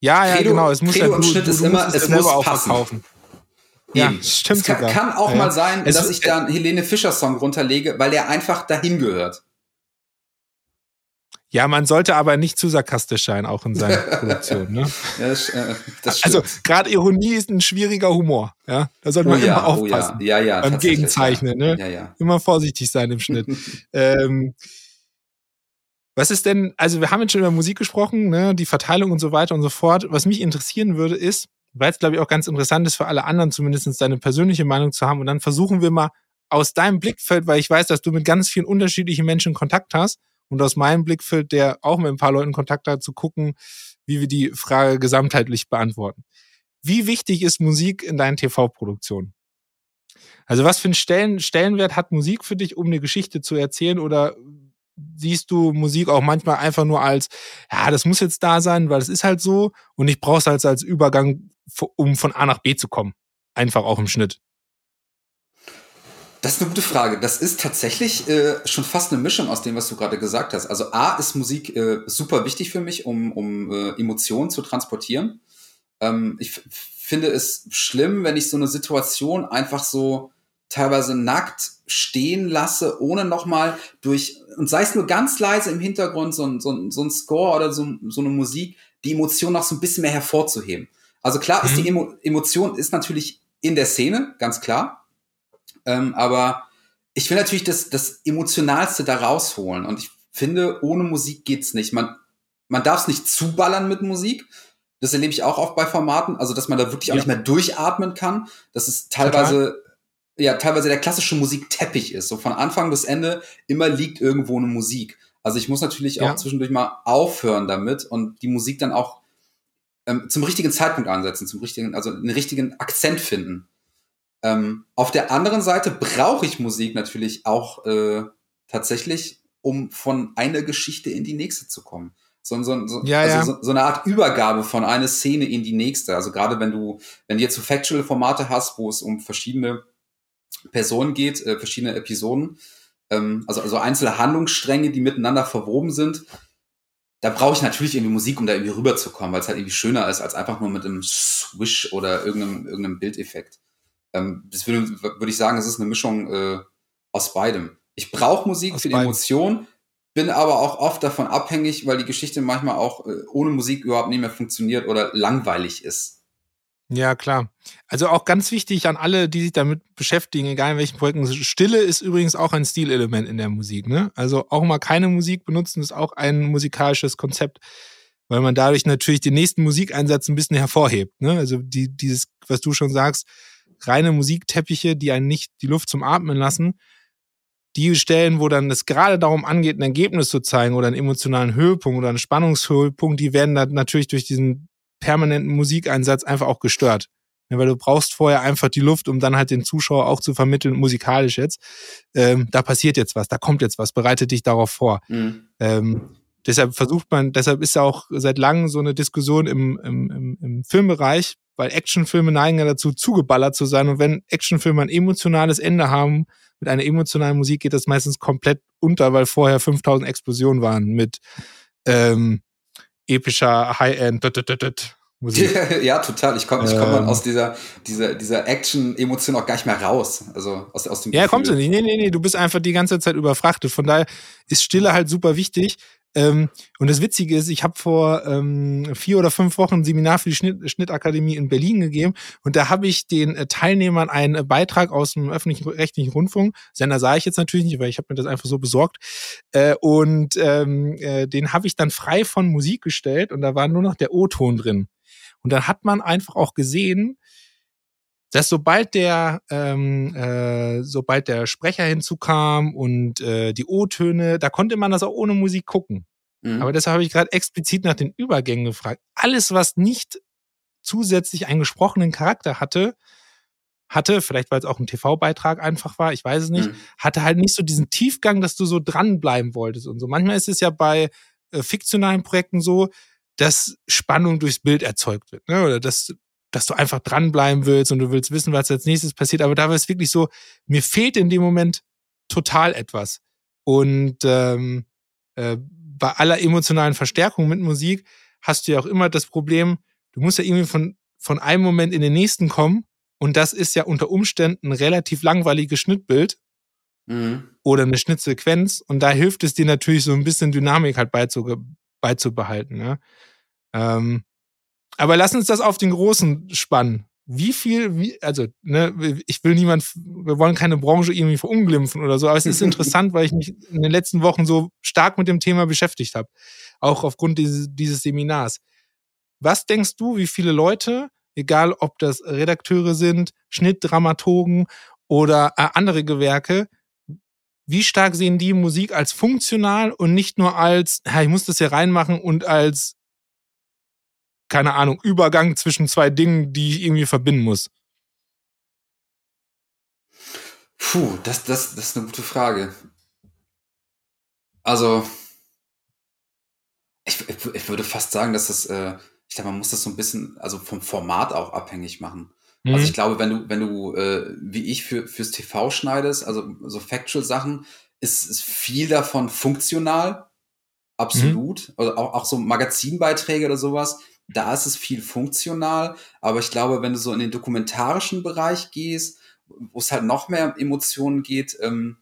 ja, ja, Credo, genau. Es muss Credo ja, du, Schnitt ist immer, es muss auch passen. Verkaufen. Ja, stimmt es kann, sogar. kann auch ja. mal sein, es dass ich da einen Helene Fischer Song runterlege, weil der einfach dahin gehört. Ja, man sollte aber nicht zu sarkastisch sein, auch in seiner Produktion. Ne? ja, das, äh, das also gerade Ironie ist ein schwieriger Humor. Ja, da sollte man oh ja, immer aufpassen. Oh ja. Ja, ja, beim Gegenzeichnen. Ne? Ja, ja. Immer vorsichtig sein im Schnitt. ähm, was ist denn, also wir haben jetzt schon über Musik gesprochen, ne, die Verteilung und so weiter und so fort. Was mich interessieren würde, ist, weil es, glaube ich, auch ganz interessant ist für alle anderen, zumindest deine persönliche Meinung zu haben. Und dann versuchen wir mal aus deinem Blickfeld, weil ich weiß, dass du mit ganz vielen unterschiedlichen Menschen Kontakt hast, und aus meinem Blickfeld, der auch mit ein paar Leuten Kontakt hat, zu gucken, wie wir die Frage gesamtheitlich beantworten. Wie wichtig ist Musik in deinen TV-Produktionen? Also was für einen Stellen, Stellenwert hat Musik für dich, um eine Geschichte zu erzählen? Oder siehst du Musik auch manchmal einfach nur als, ja, das muss jetzt da sein, weil es ist halt so und ich brauche es halt als Übergang, um von A nach B zu kommen. Einfach auch im Schnitt. Das ist eine gute Frage. Das ist tatsächlich äh, schon fast eine Mischung aus dem, was du gerade gesagt hast. Also A ist Musik äh, super wichtig für mich, um, um äh, Emotionen zu transportieren. Ähm, ich finde es schlimm, wenn ich so eine Situation einfach so teilweise nackt stehen lasse, ohne nochmal durch, und sei es nur ganz leise im Hintergrund, so ein, so ein, so ein Score oder so, so eine Musik, die Emotion noch so ein bisschen mehr hervorzuheben. Also klar ist die mhm. Emo Emotion ist natürlich in der Szene, ganz klar. Ähm, aber ich will natürlich das, das Emotionalste da rausholen. Und ich finde, ohne Musik geht's nicht. Man, man darf es nicht zuballern mit Musik. Das erlebe ich auch oft bei Formaten. Also, dass man da wirklich auch nicht mehr durchatmen kann. Das ist teilweise, ja, teilweise der klassische Musikteppich ist. So von Anfang bis Ende immer liegt irgendwo eine Musik. Also ich muss natürlich ja. auch zwischendurch mal aufhören damit und die Musik dann auch ähm, zum richtigen Zeitpunkt ansetzen, zum richtigen, also einen richtigen Akzent finden. Ähm, auf der anderen Seite brauche ich Musik natürlich auch äh, tatsächlich, um von einer Geschichte in die nächste zu kommen. So, so, so, ja, also ja. so, so eine Art Übergabe von einer Szene in die nächste. Also gerade wenn du, wenn du jetzt so Factual-Formate hast, wo es um verschiedene Personen geht, äh, verschiedene Episoden, ähm, also, also einzelne Handlungsstränge, die miteinander verwoben sind, da brauche ich natürlich irgendwie Musik, um da irgendwie rüberzukommen, weil es halt irgendwie schöner ist, als einfach nur mit einem Swish oder irgendeinem, irgendeinem Bildeffekt. Ähm, das würde, würde ich sagen, es ist eine Mischung äh, aus beidem. Ich brauche Musik aus für die beidem. Emotion, bin aber auch oft davon abhängig, weil die Geschichte manchmal auch äh, ohne Musik überhaupt nicht mehr funktioniert oder langweilig ist. Ja, klar. Also auch ganz wichtig an alle, die sich damit beschäftigen, egal in welchen Projekten. Stille ist übrigens auch ein Stilelement in der Musik. Ne? Also auch mal keine Musik benutzen ist auch ein musikalisches Konzept, weil man dadurch natürlich den nächsten Musikeinsatz ein bisschen hervorhebt. Ne? Also die, dieses, was du schon sagst, reine Musikteppiche, die einen nicht die Luft zum Atmen lassen. Die Stellen, wo dann es gerade darum angeht, ein Ergebnis zu zeigen oder einen emotionalen Höhepunkt oder einen Spannungshöhepunkt, die werden dann natürlich durch diesen permanenten Musikeinsatz einfach auch gestört. Ja, weil du brauchst vorher einfach die Luft, um dann halt den Zuschauer auch zu vermitteln, musikalisch jetzt. Ähm, da passiert jetzt was, da kommt jetzt was, bereite dich darauf vor. Mhm. Ähm, deshalb versucht man, deshalb ist ja auch seit langem so eine Diskussion im, im, im, im Filmbereich, weil Actionfilme neigen ja dazu, zugeballert zu sein. Und wenn Actionfilme ein emotionales Ende haben, mit einer emotionalen Musik geht das meistens komplett unter, weil vorher 5000 Explosionen waren mit ähm, epischer High-End Musik. ja, total. Ich komme ich komm ähm, aus dieser, dieser, dieser Action-Emotion auch gar nicht mehr raus. Also aus, aus dem Ja, Gefühl. kommst du nicht. Nee, nee, nee. Du bist einfach die ganze Zeit überfrachtet. Von daher ist Stille halt super wichtig. Ähm, und das Witzige ist, ich habe vor ähm, vier oder fünf Wochen ein Seminar für die Schnitt, Schnittakademie in Berlin gegeben und da habe ich den äh, Teilnehmern einen äh, Beitrag aus dem öffentlichen rechtlichen Rundfunk, Sender sah ich jetzt natürlich nicht, weil ich habe mir das einfach so besorgt, äh, und ähm, äh, den habe ich dann frei von Musik gestellt und da war nur noch der O-Ton drin. Und dann hat man einfach auch gesehen, dass sobald der ähm, äh, sobald der Sprecher hinzukam und äh, die O-Töne, da konnte man das auch ohne Musik gucken. Mhm. Aber deshalb habe ich gerade explizit nach den Übergängen gefragt. Alles, was nicht zusätzlich einen gesprochenen Charakter hatte, hatte, vielleicht weil es auch ein TV-Beitrag einfach war, ich weiß es nicht, mhm. hatte halt nicht so diesen Tiefgang, dass du so dranbleiben wolltest und so. Manchmal ist es ja bei äh, fiktionalen Projekten so, dass Spannung durchs Bild erzeugt wird, ne? oder dass dass du einfach dranbleiben willst und du willst wissen, was als nächstes passiert. Aber da war es wirklich so, mir fehlt in dem Moment total etwas. Und ähm, äh, bei aller emotionalen Verstärkung mit Musik hast du ja auch immer das Problem, du musst ja irgendwie von, von einem Moment in den nächsten kommen. Und das ist ja unter Umständen ein relativ langweiliges Schnittbild mhm. oder eine Schnittsequenz. Und da hilft es dir natürlich so ein bisschen Dynamik halt beizubehalten. Ja? Ähm, aber lass uns das auf den Großen spannen. Wie viel, wie, also, ne, ich will niemand, wir wollen keine Branche irgendwie verunglimpfen oder so, aber es ist interessant, weil ich mich in den letzten Wochen so stark mit dem Thema beschäftigt habe. Auch aufgrund dieses, dieses Seminars. Was denkst du, wie viele Leute, egal ob das Redakteure sind, Schnittdramaturgen oder äh, andere Gewerke, wie stark sehen die Musik als funktional und nicht nur als, ja, ich muss das hier reinmachen und als keine Ahnung, Übergang zwischen zwei Dingen, die ich irgendwie verbinden muss. Puh, das, das, das ist eine gute Frage. Also, ich, ich, ich würde fast sagen, dass das, äh, ich glaube, man muss das so ein bisschen, also vom Format auch abhängig machen. Mhm. Also ich glaube, wenn du, wenn du, äh, wie ich für, fürs TV schneidest, also so Factual-Sachen, ist, ist viel davon funktional. Absolut. Mhm. Oder auch, auch so Magazinbeiträge oder sowas. Da ist es viel funktional. Aber ich glaube, wenn du so in den dokumentarischen Bereich gehst, wo es halt noch mehr Emotionen geht, ähm,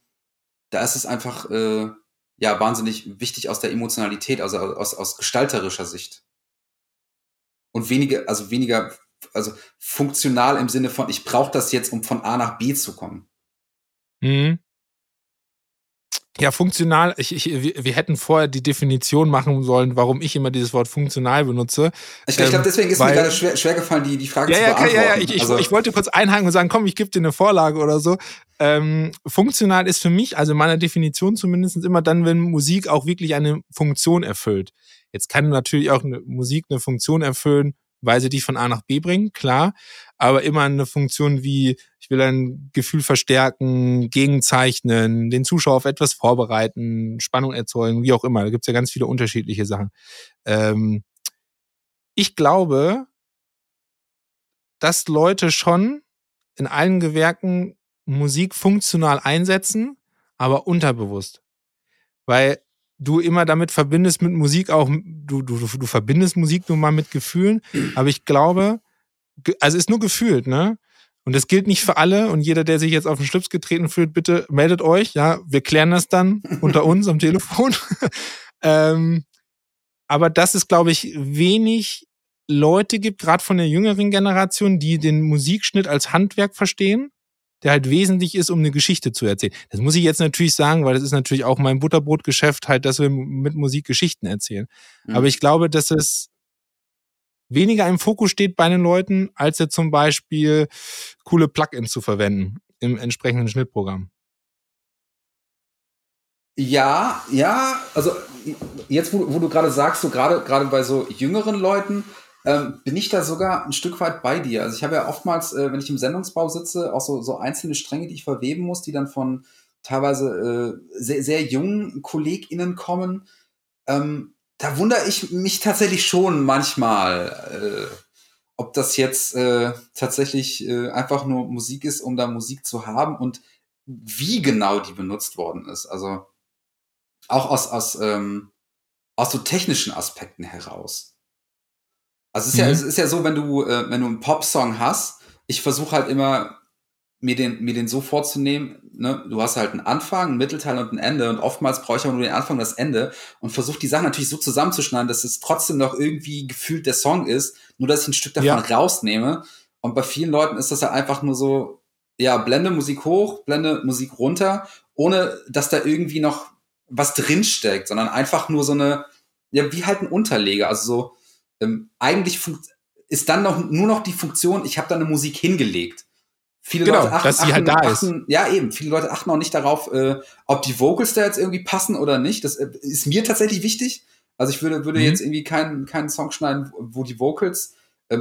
da ist es einfach äh, ja wahnsinnig wichtig aus der Emotionalität, also aus, aus gestalterischer Sicht. Und weniger, also weniger, also funktional im Sinne von, ich brauche das jetzt, um von A nach B zu kommen. Mhm. Ja, funktional, ich, ich, wir, hätten vorher die Definition machen sollen, warum ich immer dieses Wort funktional benutze. Ich, ich glaube, ähm, deswegen ist weil, mir gerade schwer, schwer gefallen, die, die Frage ja, zu ja, beantworten. Ja, ja, ich, also, ich, ich wollte kurz einhaken und sagen, komm, ich gebe dir eine Vorlage oder so. Ähm, funktional ist für mich, also meiner Definition zumindest immer dann, wenn Musik auch wirklich eine Funktion erfüllt. Jetzt kann natürlich auch eine Musik eine Funktion erfüllen, weil sie dich von A nach B bringen, klar, aber immer eine Funktion wie, ich will ein Gefühl verstärken, gegenzeichnen, den Zuschauer auf etwas vorbereiten, Spannung erzeugen, wie auch immer. Da gibt's ja ganz viele unterschiedliche Sachen. Ähm, ich glaube, dass Leute schon in allen Gewerken Musik funktional einsetzen, aber unterbewusst. Weil du immer damit verbindest mit Musik auch, du, du, du verbindest Musik nun mal mit Gefühlen, aber ich glaube, also ist nur gefühlt, ne? Und das gilt nicht für alle und jeder, der sich jetzt auf den Schlips getreten fühlt, bitte meldet euch, ja, wir klären das dann unter uns am Telefon. ähm, aber das ist, glaube ich, wenig Leute gibt, gerade von der jüngeren Generation, die den Musikschnitt als Handwerk verstehen der halt wesentlich ist, um eine Geschichte zu erzählen. Das muss ich jetzt natürlich sagen, weil das ist natürlich auch mein Butterbrotgeschäft, halt, dass wir mit Musik Geschichten erzählen. Mhm. Aber ich glaube, dass es weniger im Fokus steht bei den Leuten, als jetzt zum Beispiel coole Plugins zu verwenden im entsprechenden Schnittprogramm. Ja, ja, also jetzt, wo, wo du gerade sagst, so gerade gerade bei so jüngeren Leuten, ähm, bin ich da sogar ein Stück weit bei dir. Also ich habe ja oftmals, äh, wenn ich im Sendungsbau sitze, auch so, so einzelne Stränge, die ich verweben muss, die dann von teilweise äh, sehr, sehr jungen KollegInnen kommen. Ähm, da wundere ich mich tatsächlich schon manchmal, äh, ob das jetzt äh, tatsächlich äh, einfach nur Musik ist, um da Musik zu haben und wie genau die benutzt worden ist. Also auch aus, aus, ähm, aus so technischen Aspekten heraus. Also es ist, mhm. ja, es ist ja so, wenn du, äh, wenn du einen Pop-Song hast, ich versuche halt immer, mir den, mir den so vorzunehmen, ne, du hast halt einen Anfang, einen Mittelteil und ein Ende und oftmals brauche ich auch nur den Anfang und das Ende und versuche die Sachen natürlich so zusammenzuschneiden, dass es trotzdem noch irgendwie gefühlt der Song ist, nur dass ich ein Stück davon ja. rausnehme. Und bei vielen Leuten ist das ja einfach nur so, ja, blende Musik hoch, blende Musik runter, ohne dass da irgendwie noch was drinsteckt, sondern einfach nur so eine, ja, wie halt ein Unterleger, also so, ähm, eigentlich ist dann noch nur noch die Funktion, ich habe da eine Musik hingelegt. Viele genau, Leute achten, dass sie halt da achten, ist. Ja, eben. Viele Leute achten auch nicht darauf, äh, ob die Vocals da jetzt irgendwie passen oder nicht. Das äh, ist mir tatsächlich wichtig. Also ich würde, würde mhm. jetzt irgendwie keinen, keinen Song schneiden, wo die Vocals, äh,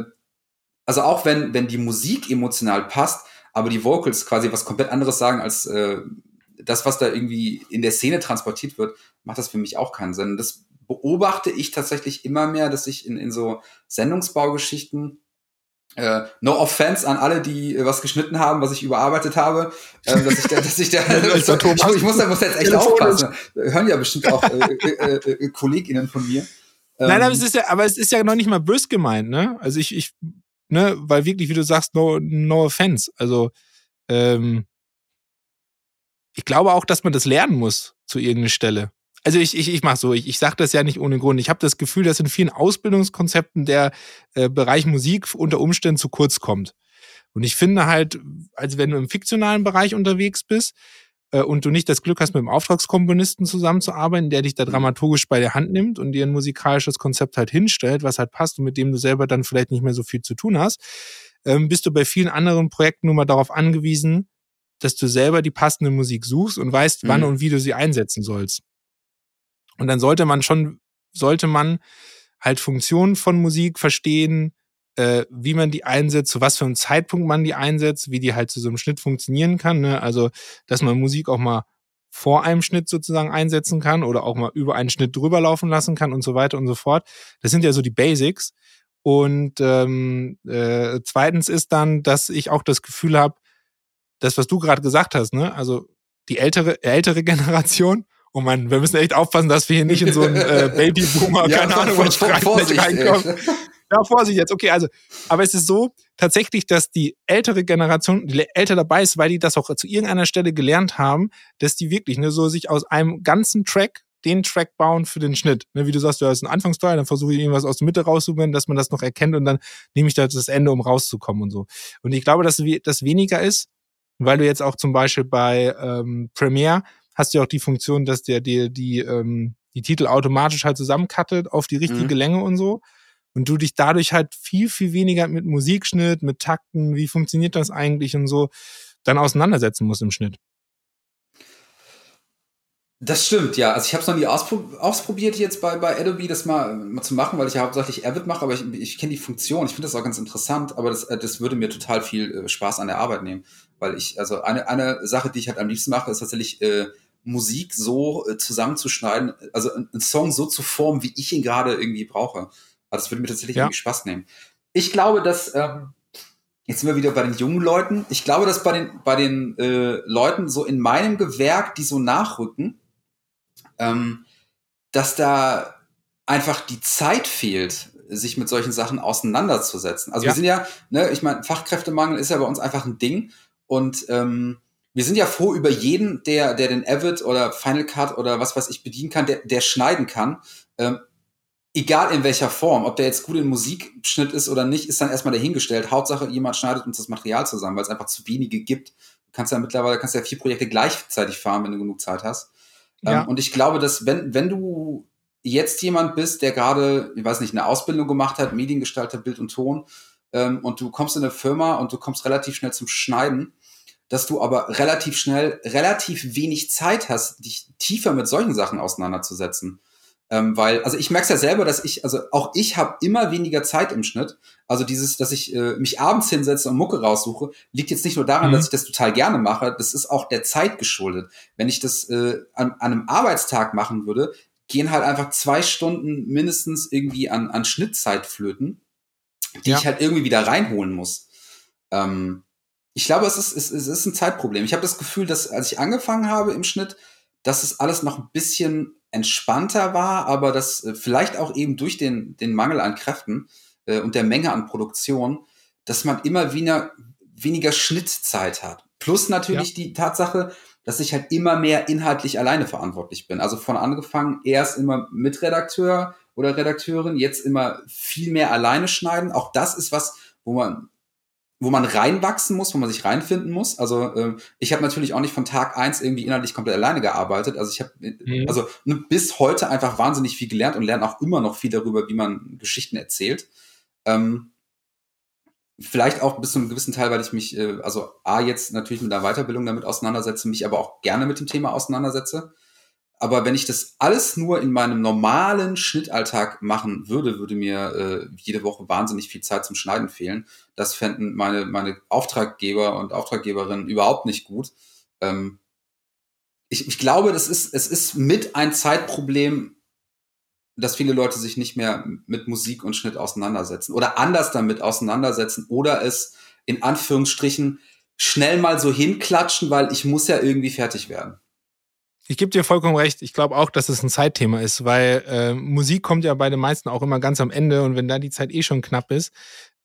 also auch wenn, wenn die Musik emotional passt, aber die Vocals quasi was komplett anderes sagen als äh, das, was da irgendwie in der Szene transportiert wird, macht das für mich auch keinen Sinn. Das beobachte ich tatsächlich immer mehr, dass ich in, in so Sendungsbaugeschichten äh, no offense an alle, die äh, was geschnitten haben, was ich überarbeitet habe, äh, dass ich da, dass ich da, also, ich, muss da muss jetzt echt aufpassen. Hören ja bestimmt auch äh, äh, äh, äh KollegInnen von mir. Nein, aber ähm, es ist ja, aber es ist ja noch nicht mal bös gemeint, ne? Also ich, ich, ne, weil wirklich, wie du sagst, no, no offense. Also ähm, ich glaube auch, dass man das lernen muss zu irgendeiner Stelle also ich, ich, ich mache so, ich, ich sage das ja nicht ohne Grund. Ich habe das Gefühl, dass in vielen Ausbildungskonzepten der äh, Bereich Musik unter Umständen zu kurz kommt. Und ich finde halt, also wenn du im fiktionalen Bereich unterwegs bist äh, und du nicht das Glück hast, mit einem Auftragskomponisten zusammenzuarbeiten, der dich da mhm. dramaturgisch bei der Hand nimmt und dir ein musikalisches Konzept halt hinstellt, was halt passt und mit dem du selber dann vielleicht nicht mehr so viel zu tun hast, ähm, bist du bei vielen anderen Projekten nur mal darauf angewiesen, dass du selber die passende Musik suchst und weißt, wann mhm. und wie du sie einsetzen sollst. Und dann sollte man schon, sollte man halt Funktionen von Musik verstehen, äh, wie man die einsetzt, zu was für einem Zeitpunkt man die einsetzt, wie die halt zu so einem Schnitt funktionieren kann. Ne? Also, dass man Musik auch mal vor einem Schnitt sozusagen einsetzen kann oder auch mal über einen Schnitt drüber laufen lassen kann und so weiter und so fort. Das sind ja so die Basics. Und ähm, äh, zweitens ist dann, dass ich auch das Gefühl habe, das, was du gerade gesagt hast, ne, also die ältere, ältere Generation, oh man, wir müssen echt aufpassen, dass wir hier nicht in so einen äh, Babyboomer, ja, keine Ahnung, was reinkommen. Ja, Vorsicht jetzt. Okay, also, aber es ist so tatsächlich, dass die ältere Generation, die älter dabei ist, weil die das auch zu irgendeiner Stelle gelernt haben, dass die wirklich ne, so sich aus einem ganzen Track den Track bauen für den Schnitt. Ne, wie du sagst, du hast einen Anfangsteil, dann versuche ich irgendwas aus der Mitte rauszuholen, dass man das noch erkennt und dann nehme ich da das Ende, um rauszukommen und so. Und ich glaube, dass das weniger ist, weil du jetzt auch zum Beispiel bei ähm, Premiere hast du ja auch die Funktion, dass der dir die, ähm, die Titel automatisch halt zusammencuttet auf die richtige mhm. Länge und so und du dich dadurch halt viel, viel weniger mit Musikschnitt, mit Takten, wie funktioniert das eigentlich und so, dann auseinandersetzen musst im Schnitt. Das stimmt, ja. Also ich habe es noch nie ausprobiert jetzt bei, bei Adobe, das mal, mal zu machen, weil ich ja hauptsächlich Avid mache, aber ich, ich kenne die Funktion. Ich finde das auch ganz interessant, aber das, äh, das würde mir total viel äh, Spaß an der Arbeit nehmen. Weil ich, also eine, eine Sache, die ich halt am liebsten mache, ist tatsächlich äh, Musik so äh, zusammenzuschneiden, also einen Song so zu formen, wie ich ihn gerade irgendwie brauche. Also das würde mir tatsächlich ja. irgendwie Spaß nehmen. Ich glaube, dass, ähm, jetzt sind wir wieder bei den jungen Leuten, ich glaube, dass bei den, bei den äh, Leuten so in meinem Gewerk, die so nachrücken, ähm, dass da einfach die Zeit fehlt, sich mit solchen Sachen auseinanderzusetzen. Also ja. wir sind ja, ne, ich meine, Fachkräftemangel ist ja bei uns einfach ein Ding und ähm, wir sind ja froh über jeden, der, der den Avid oder Final Cut oder was weiß ich bedienen kann, der, der schneiden kann. Ähm, egal in welcher Form, ob der jetzt gut in Musikschnitt ist oder nicht, ist dann erstmal dahingestellt. Hauptsache, jemand schneidet uns das Material zusammen, weil es einfach zu wenige gibt. Du kannst ja mittlerweile kannst ja vier Projekte gleichzeitig fahren, wenn du genug Zeit hast. Ähm, ja. Ähm, und ich glaube, dass wenn, wenn du jetzt jemand bist, der gerade, ich weiß nicht, eine Ausbildung gemacht hat, Mediengestalter, Bild und Ton, ähm, und du kommst in eine Firma und du kommst relativ schnell zum Schneiden, dass du aber relativ schnell relativ wenig Zeit hast, dich tiefer mit solchen Sachen auseinanderzusetzen. Ähm, weil, also ich merke es ja selber, dass ich, also auch ich habe immer weniger Zeit im Schnitt. Also dieses, dass ich äh, mich abends hinsetze und Mucke raussuche, liegt jetzt nicht nur daran, mhm. dass ich das total gerne mache, das ist auch der Zeit geschuldet. Wenn ich das äh, an, an einem Arbeitstag machen würde, gehen halt einfach zwei Stunden mindestens irgendwie an, an Schnittzeit flöten, die ja. ich halt irgendwie wieder reinholen muss. Ähm, ich glaube, es ist, es, es ist ein Zeitproblem. Ich habe das Gefühl, dass als ich angefangen habe im Schnitt, dass es alles noch ein bisschen entspannter war, aber dass äh, vielleicht auch eben durch den, den Mangel an Kräften äh, und der Menge an Produktion, dass man immer weniger, weniger Schnittzeit hat. Plus natürlich ja. die Tatsache, dass ich halt immer mehr inhaltlich alleine verantwortlich bin. Also von angefangen erst immer Mitredakteur oder Redakteurin, jetzt immer viel mehr alleine schneiden. Auch das ist was, wo man wo man reinwachsen muss, wo man sich reinfinden muss. Also äh, ich habe natürlich auch nicht von Tag eins irgendwie inhaltlich komplett alleine gearbeitet. Also ich habe mhm. also ne, bis heute einfach wahnsinnig viel gelernt und lerne auch immer noch viel darüber, wie man Geschichten erzählt. Ähm, vielleicht auch bis zu einem gewissen Teil, weil ich mich, äh, also A, jetzt natürlich mit der Weiterbildung damit auseinandersetze, mich aber auch gerne mit dem Thema auseinandersetze. Aber wenn ich das alles nur in meinem normalen Schnittalltag machen würde, würde mir äh, jede Woche wahnsinnig viel Zeit zum Schneiden fehlen. Das fänden meine, meine Auftraggeber und Auftraggeberinnen überhaupt nicht gut. Ähm, ich, ich glaube, das ist, es ist mit ein Zeitproblem, dass viele Leute sich nicht mehr mit Musik und Schnitt auseinandersetzen oder anders damit auseinandersetzen oder es in Anführungsstrichen schnell mal so hinklatschen, weil ich muss ja irgendwie fertig werden. Ich gebe dir vollkommen recht. Ich glaube auch, dass es ein Zeitthema ist, weil äh, Musik kommt ja bei den meisten auch immer ganz am Ende und wenn da die Zeit eh schon knapp ist,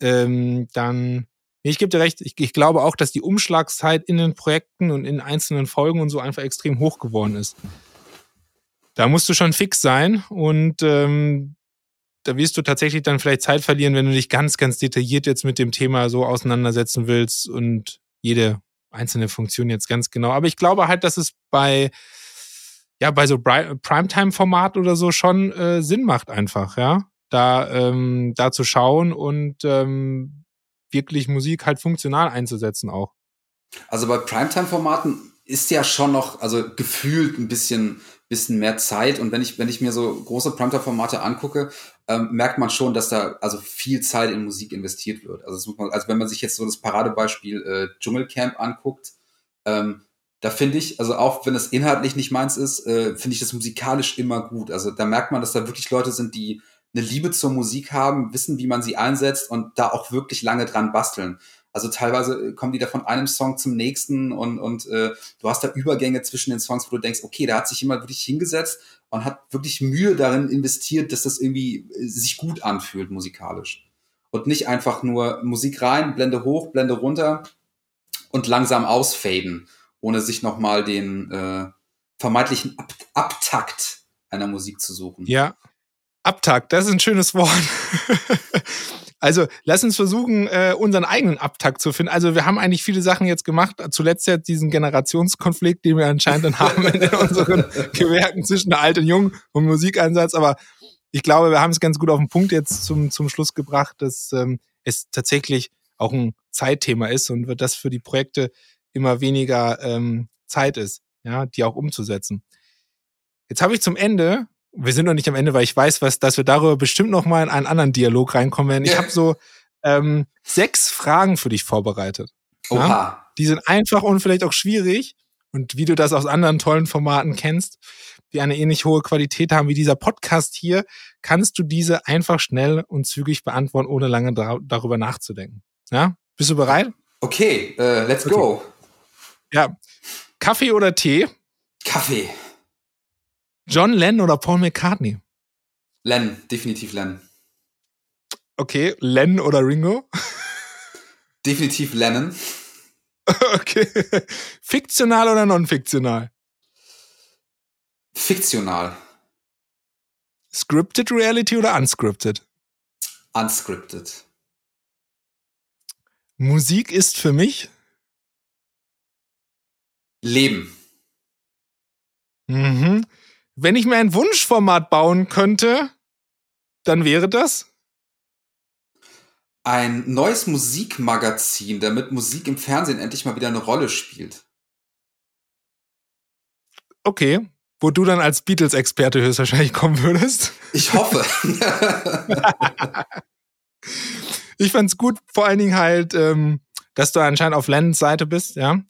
ähm, dann. Ich gebe dir recht, ich, ich glaube auch, dass die Umschlagszeit in den Projekten und in einzelnen Folgen und so einfach extrem hoch geworden ist. Da musst du schon fix sein und ähm, da wirst du tatsächlich dann vielleicht Zeit verlieren, wenn du dich ganz, ganz detailliert jetzt mit dem Thema so auseinandersetzen willst und jede einzelne Funktion jetzt ganz genau. Aber ich glaube halt, dass es bei ja, bei so Primetime-Format oder so schon äh, Sinn macht einfach, ja. Da, ähm, da zu schauen und ähm, wirklich Musik halt funktional einzusetzen auch. Also bei Primetime-Formaten ist ja schon noch, also gefühlt ein bisschen, bisschen mehr Zeit. Und wenn ich, wenn ich mir so große Prompter-Formate angucke, ähm, merkt man schon, dass da also viel Zeit in Musik investiert wird. Also, man, also wenn man sich jetzt so das Paradebeispiel äh, Dschungelcamp anguckt, ähm, da finde ich, also auch wenn es inhaltlich nicht meins ist, äh, finde ich das musikalisch immer gut. Also da merkt man, dass da wirklich Leute sind, die eine Liebe zur Musik haben, wissen, wie man sie einsetzt und da auch wirklich lange dran basteln. Also teilweise äh, kommen die da von einem Song zum nächsten und, und äh, du hast da Übergänge zwischen den Songs, wo du denkst, okay, da hat sich jemand wirklich hingesetzt und hat wirklich Mühe darin investiert, dass das irgendwie äh, sich gut anfühlt musikalisch. Und nicht einfach nur Musik rein, Blende hoch, Blende runter und langsam ausfaden, ohne sich nochmal den äh, vermeintlichen Ab Abtakt einer Musik zu suchen. Ja, Abtakt, das ist ein schönes Wort. Also lass uns versuchen, äh, unseren eigenen Abtakt zu finden. Also wir haben eigentlich viele Sachen jetzt gemacht. Zuletzt ja diesen Generationskonflikt, den wir anscheinend dann haben in unseren Gewerken zwischen Alt und Jung und Musikeinsatz. Aber ich glaube, wir haben es ganz gut auf den Punkt jetzt zum, zum Schluss gebracht, dass ähm, es tatsächlich auch ein Zeitthema ist und wird das für die Projekte immer weniger ähm, Zeit ist, ja, die auch umzusetzen. Jetzt habe ich zum Ende wir sind noch nicht am Ende, weil ich weiß, was, dass wir darüber bestimmt noch mal in einen anderen Dialog reinkommen werden. Ich yeah. habe so ähm, sechs Fragen für dich vorbereitet. Oha. Ja? Die sind einfach und vielleicht auch schwierig. Und wie du das aus anderen tollen Formaten kennst, die eine ähnlich hohe Qualität haben wie dieser Podcast hier, kannst du diese einfach schnell und zügig beantworten, ohne lange darüber nachzudenken. Ja? Bist du bereit? Okay, uh, let's okay. go. Ja. Kaffee oder Tee? Kaffee. John Lennon oder Paul McCartney? Len, definitiv Len. Okay, Len oder Ringo? Definitiv Lennon. Okay. Fiktional oder non-fiktional? Fiktional. Scripted Reality oder unscripted? Unscripted. Musik ist für mich Leben. Mhm. Wenn ich mir ein Wunschformat bauen könnte, dann wäre das? Ein neues Musikmagazin, damit Musik im Fernsehen endlich mal wieder eine Rolle spielt. Okay, wo du dann als Beatles-Experte höchstwahrscheinlich kommen würdest. Ich hoffe. ich fand's gut, vor allen Dingen halt, ähm, dass du anscheinend auf Lennons Seite bist, ja.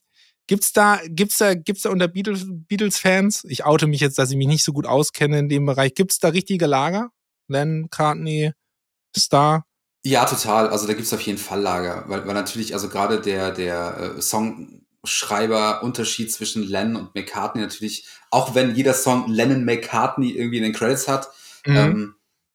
Gibt's da, gibt's da, gibt's da unter Beatles-Fans, ich oute mich jetzt, dass ich mich nicht so gut auskenne in dem Bereich, gibt's da richtige Lager? Len, Cartney, Star? Ja, total. Also da gibt's auf jeden Fall Lager, weil, weil natürlich, also gerade der, der äh, Songschreiber-Unterschied zwischen Len und McCartney natürlich, auch wenn jeder Song Lennon McCartney irgendwie in den Credits hat, mhm. ähm,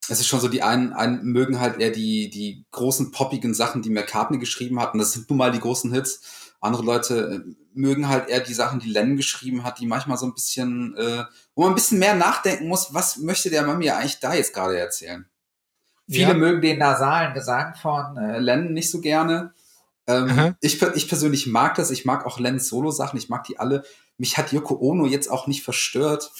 es ist schon so, die einen, einen mögen halt eher die, die großen poppigen Sachen, die McCartney geschrieben hat, und das sind nun mal die großen Hits. Andere Leute äh, mögen halt eher die Sachen, die Len geschrieben hat, die manchmal so ein bisschen, äh, wo man ein bisschen mehr nachdenken muss, was möchte der Mann mir eigentlich da jetzt gerade erzählen? Viele ja. mögen den nasalen Gesang von äh, Len nicht so gerne. Ähm, ich, ich persönlich mag das. Ich mag auch Lens Solo-Sachen. Ich mag die alle. Mich hat Yoko Ono jetzt auch nicht verstört.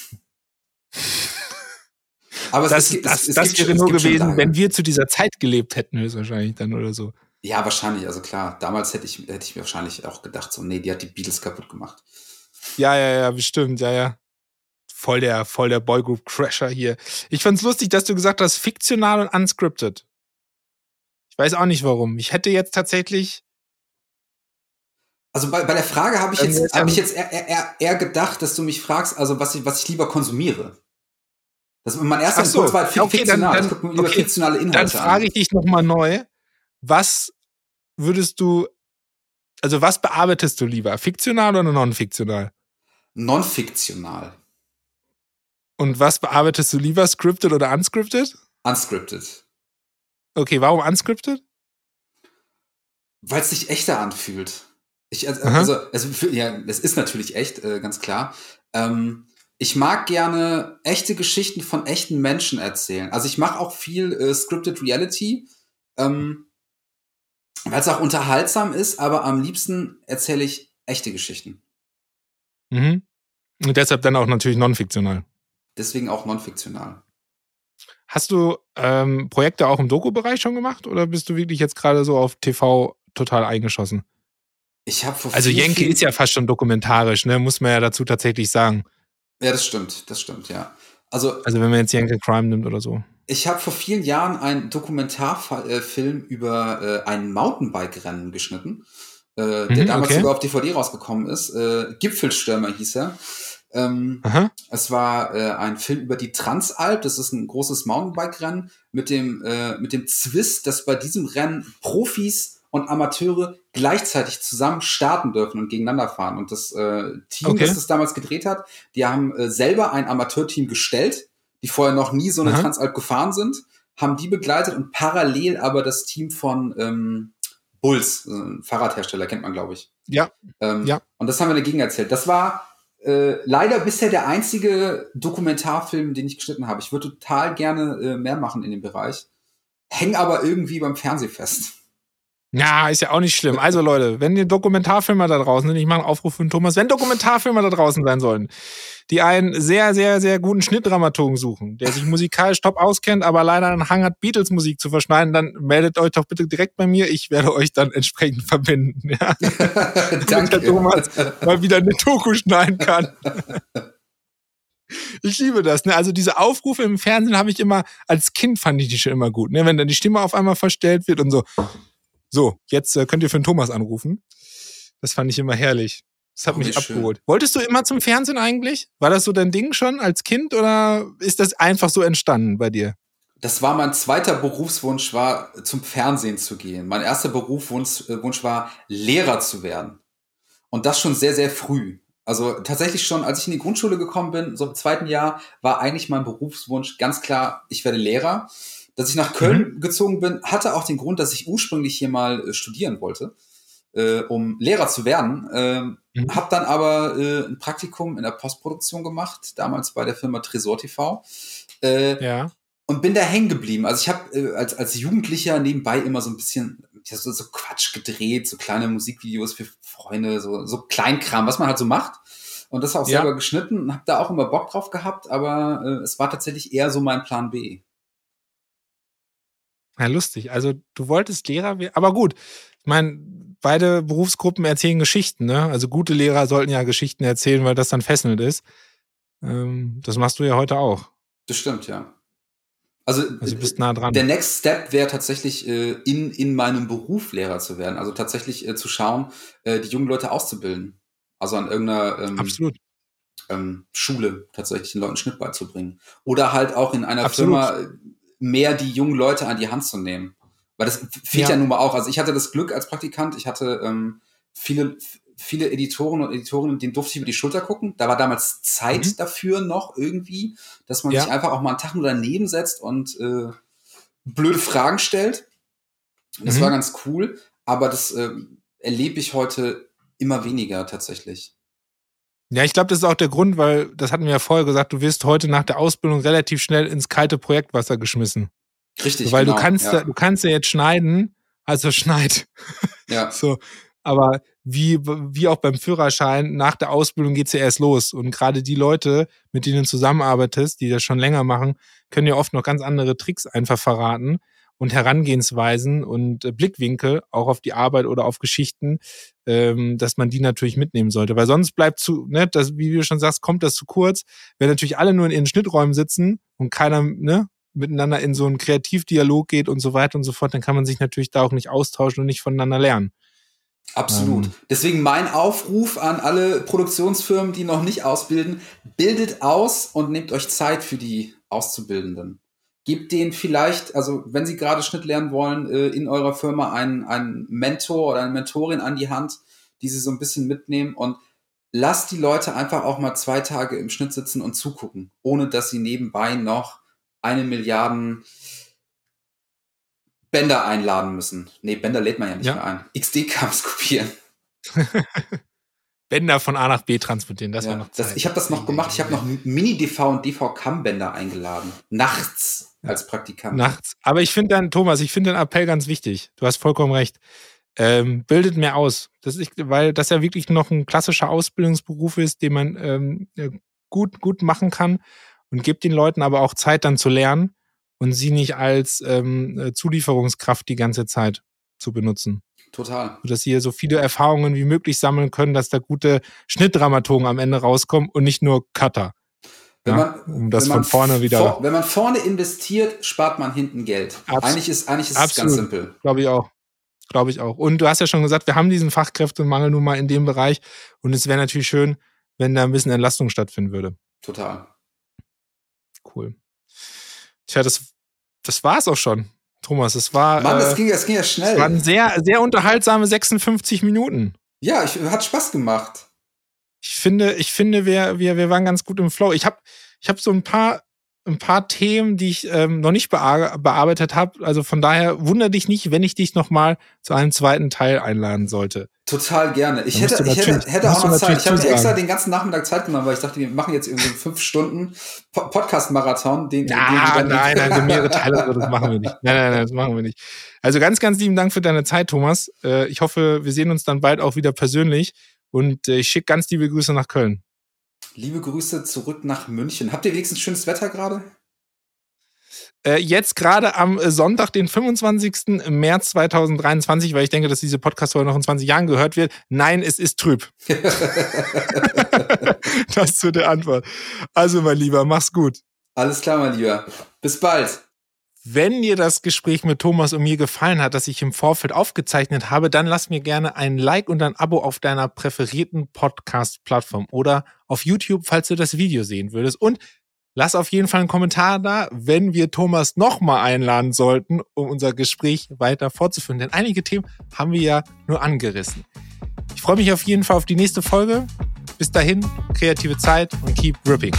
Aber das, es, das, es, es das wäre nur gewesen, wenn wir zu dieser Zeit gelebt hätten, höchstwahrscheinlich dann oder so. Ja, wahrscheinlich. Also klar, damals hätte ich, hätte ich mir wahrscheinlich auch gedacht, so, nee, die hat die Beatles kaputt gemacht. Ja, ja, ja, bestimmt, ja, ja. Voll der, voll der Boygroup-Crasher hier. Ich fand's lustig, dass du gesagt hast, fiktional und unscripted. Ich weiß auch nicht warum. Ich hätte jetzt tatsächlich. Also bei, bei der Frage habe ich jetzt, hab ich jetzt eher, eher, eher gedacht, dass du mich fragst, also was ich, was ich lieber konsumiere. Das mein erster so. Impuls war halt okay, fiktional. Dann, dann, ich lieber okay, fiktionale Inhalte Dann frage ich dich nochmal neu was würdest du, also was bearbeitest du lieber? Fiktional oder non-fiktional? Non-fiktional. Und was bearbeitest du lieber, scripted oder unscripted? Unscripted. Okay, warum unscripted? Weil es sich echter anfühlt. Ich, also, also, also, ja, es ist natürlich echt, äh, ganz klar. Ähm, ich mag gerne echte Geschichten von echten Menschen erzählen. Also ich mache auch viel äh, Scripted Reality. Ähm, weil es auch unterhaltsam ist, aber am liebsten erzähle ich echte Geschichten. Mhm. Und deshalb dann auch natürlich non-fiktional. Deswegen auch non-fiktional. Hast du ähm, Projekte auch im Doku-Bereich schon gemacht oder bist du wirklich jetzt gerade so auf TV total eingeschossen? Ich habe Also Jenke ist ja fast schon dokumentarisch, ne? Muss man ja dazu tatsächlich sagen. Ja, das stimmt, das stimmt, ja. Also, also wenn man jetzt Yankee Crime nimmt oder so. Ich habe vor vielen Jahren einen Dokumentarfilm über äh, ein Mountainbike-Rennen geschnitten, äh, der mhm, damals okay. sogar auf DVD rausgekommen ist. Äh, Gipfelstürmer hieß er. Ähm, es war äh, ein Film über die Transalp. Das ist ein großes Mountainbike-Rennen mit dem äh, mit dem Zwist, dass bei diesem Rennen Profis und Amateure gleichzeitig zusammen starten dürfen und gegeneinander fahren. Und das äh, Team, okay. das das damals gedreht hat, die haben äh, selber ein Amateurteam gestellt die vorher noch nie so eine Aha. Transalp gefahren sind, haben die begleitet und parallel aber das Team von ähm, Bulls, ein Fahrradhersteller, kennt man, glaube ich. Ja. Ähm, ja. Und das haben wir dagegen erzählt. Das war äh, leider bisher der einzige Dokumentarfilm, den ich geschnitten habe. Ich würde total gerne äh, mehr machen in dem Bereich. Häng aber irgendwie beim Fernseh fest. Ja, ist ja auch nicht schlimm. Also Leute, wenn ihr Dokumentarfilmer da draußen sind, ich mache einen Aufruf für den Thomas, wenn Dokumentarfilmer da draußen sein sollen, die einen sehr, sehr, sehr guten Schnittdramaturgen suchen, der sich musikalisch top auskennt, aber leider einen Hang hat, Beatles-Musik zu verschneiden, dann meldet euch doch bitte direkt bei mir. Ich werde euch dann entsprechend verbinden. Ja? Danke. Damit der Thomas mal wieder eine Doku schneiden kann. Ich liebe das. Ne? Also diese Aufrufe im Fernsehen habe ich immer, als Kind fand ich die schon immer gut. Ne? Wenn dann die Stimme auf einmal verstellt wird und so, so, jetzt äh, könnt ihr für den Thomas anrufen. Das fand ich immer herrlich. Das hat oh, mich abgeholt. Schön. Wolltest du immer zum Fernsehen eigentlich? War das so dein Ding schon als Kind oder ist das einfach so entstanden bei dir? Das war mein zweiter Berufswunsch, war zum Fernsehen zu gehen. Mein erster Berufswunsch äh, Wunsch war, Lehrer zu werden. Und das schon sehr, sehr früh. Also tatsächlich schon, als ich in die Grundschule gekommen bin, so im zweiten Jahr, war eigentlich mein Berufswunsch ganz klar, ich werde Lehrer. Dass ich nach Köln mhm. gezogen bin, hatte auch den Grund, dass ich ursprünglich hier mal äh, studieren wollte, äh, um Lehrer zu werden. Äh, mhm. Hab dann aber äh, ein Praktikum in der Postproduktion gemacht, damals bei der Firma Tresor TV. Äh, ja. Und bin da hängen geblieben. Also ich habe äh, als, als Jugendlicher nebenbei immer so ein bisschen so, so Quatsch gedreht, so kleine Musikvideos für Freunde, so, so Kleinkram, was man halt so macht. Und das auch ja. selber geschnitten und habe da auch immer Bock drauf gehabt, aber äh, es war tatsächlich eher so mein Plan B. Ja, lustig. Also du wolltest Lehrer werden, aber gut. Ich meine, beide Berufsgruppen erzählen Geschichten, ne? Also gute Lehrer sollten ja Geschichten erzählen, weil das dann fesselnd ist. Ähm, das machst du ja heute auch. Das stimmt, ja. Also, also du bist nah dran. Der Next Step wäre tatsächlich, äh, in, in meinem Beruf Lehrer zu werden. Also tatsächlich äh, zu schauen, äh, die jungen Leute auszubilden. Also an irgendeiner ähm, Absolut. Ähm, Schule tatsächlich den Leuten Schnitt beizubringen. Oder halt auch in einer Absolut. Firma mehr die jungen Leute an die Hand zu nehmen. Weil das fehlt ja. ja nun mal auch. Also ich hatte das Glück als Praktikant, ich hatte ähm, viele, viele Editoren und Editorinnen, denen durfte ich über die Schulter gucken. Da war damals Zeit mhm. dafür noch irgendwie, dass man ja. sich einfach auch mal einen Tag nur daneben setzt und äh, blöde Fragen stellt. Das mhm. war ganz cool, aber das äh, erlebe ich heute immer weniger tatsächlich. Ja, ich glaube, das ist auch der Grund, weil, das hatten wir ja vorher gesagt, du wirst heute nach der Ausbildung relativ schnell ins kalte Projektwasser geschmissen. Richtig. Weil genau, du kannst ja. du kannst ja jetzt schneiden, also schneid. Ja. so. Aber wie, wie auch beim Führerschein, nach der Ausbildung geht's ja erst los. Und gerade die Leute, mit denen du zusammenarbeitest, die das schon länger machen, können ja oft noch ganz andere Tricks einfach verraten und Herangehensweisen und äh, Blickwinkel auch auf die Arbeit oder auf Geschichten, ähm, dass man die natürlich mitnehmen sollte. Weil sonst bleibt zu, ne, das, wie du schon sagst, kommt das zu kurz. Wenn natürlich alle nur in ihren Schnitträumen sitzen und keiner ne, miteinander in so einen Kreativdialog geht und so weiter und so fort, dann kann man sich natürlich da auch nicht austauschen und nicht voneinander lernen. Absolut. Ähm. Deswegen mein Aufruf an alle Produktionsfirmen, die noch nicht ausbilden, bildet aus und nehmt euch Zeit für die Auszubildenden gebt denen vielleicht, also wenn sie gerade Schnitt lernen wollen, äh, in eurer Firma einen, einen Mentor oder eine Mentorin an die Hand, die sie so ein bisschen mitnehmen und lasst die Leute einfach auch mal zwei Tage im Schnitt sitzen und zugucken, ohne dass sie nebenbei noch eine Milliarden Bänder einladen müssen. Nee, Bänder lädt man ja nicht ja. mehr ein. XD-Cams kopieren. Bänder von A nach B transportieren, das ja, war noch Zeit. Das, ich habe das noch gemacht, ich habe noch Mini-DV und DV-Cam-Bänder eingeladen. Nachts als Praktikant. Nachts. Aber ich finde dann, Thomas, ich finde den Appell ganz wichtig. Du hast vollkommen recht. Ähm, bildet mehr aus. Das ist, weil das ja wirklich noch ein klassischer Ausbildungsberuf ist, den man ähm, äh, gut, gut machen kann und gibt den Leuten aber auch Zeit dann zu lernen und sie nicht als ähm, äh, Zulieferungskraft die ganze Zeit zu benutzen. Total. Dass sie hier so viele Erfahrungen wie möglich sammeln können, dass da gute Schnittdramaturgen am Ende rauskommen und nicht nur Cutter. Wenn ja, man, um das von vorne wieder. vor- wenn man vorne investiert, spart man hinten Geld. Abs- eigentlich ist, eigentlich ist es absolut. ganz simpel. Glaube ich auch. Glaube ich auch. Und du hast ja schon gesagt, wir haben diesen Fachkräftemangel nun mal in dem Bereich. Und es wäre natürlich schön, wenn da ein bisschen Entlastung stattfinden würde. Total. Cool. Tja, das, das war's auch schon, Thomas. Es war, Mann, äh, es ging, es ging ja es schnell. waren sehr, sehr unterhaltsame 56 Minuten. Ja, ich, hat Spaß gemacht. Ich finde, ich finde, wir, wir, wir waren ganz gut im Flow. Ich habe ich hab so ein paar, ein paar Themen, die ich ähm, noch nicht bear bearbeitet habe. Also von daher wundere dich nicht, wenn ich dich nochmal zu einem zweiten Teil einladen sollte. Total gerne. Ich hätte, ich hätte, hätte auch noch Zeit. Ich habe mir extra den ganzen Nachmittag Zeit genommen, weil ich dachte, wir machen jetzt irgendwie fünf Stunden Po- Podcast-Marathon. Den, den Ja, dann- nein, nein, so mehrere Teile, das machen wir nicht. Nein, nein, nein, das machen wir nicht. Also ganz, ganz lieben Dank für deine Zeit, Thomas. Äh, Ich hoffe, wir sehen uns dann bald auch wieder persönlich. Und äh, ich schicke ganz liebe Grüße nach Köln. Liebe Grüße zurück nach München. Habt ihr wenigstens schönes Wetter gerade? Äh, Jetzt gerade am äh, Sonntag, den 25. März 2023, weil ich denke, dass diese Podcast-Folge noch in 20 Jahren gehört wird. Nein, es ist trüb. das zu der Antwort. Also, mein Lieber, mach's gut. Alles klar, mein Lieber. Bis bald. Wenn dir das Gespräch mit Thomas und mir gefallen hat, das ich im Vorfeld aufgezeichnet habe, dann lass mir gerne ein Like und ein Abo auf deiner präferierten Podcast-Plattform oder auf YouTube, falls du das Video sehen würdest. Und lass auf jeden Fall einen Kommentar da, wenn wir Thomas nochmal einladen sollten, um unser Gespräch weiter fortzuführen. Denn einige Themen haben wir ja nur angerissen. Ich freue mich auf jeden Fall auf die nächste Folge. Bis dahin, kreative Zeit und keep ripping.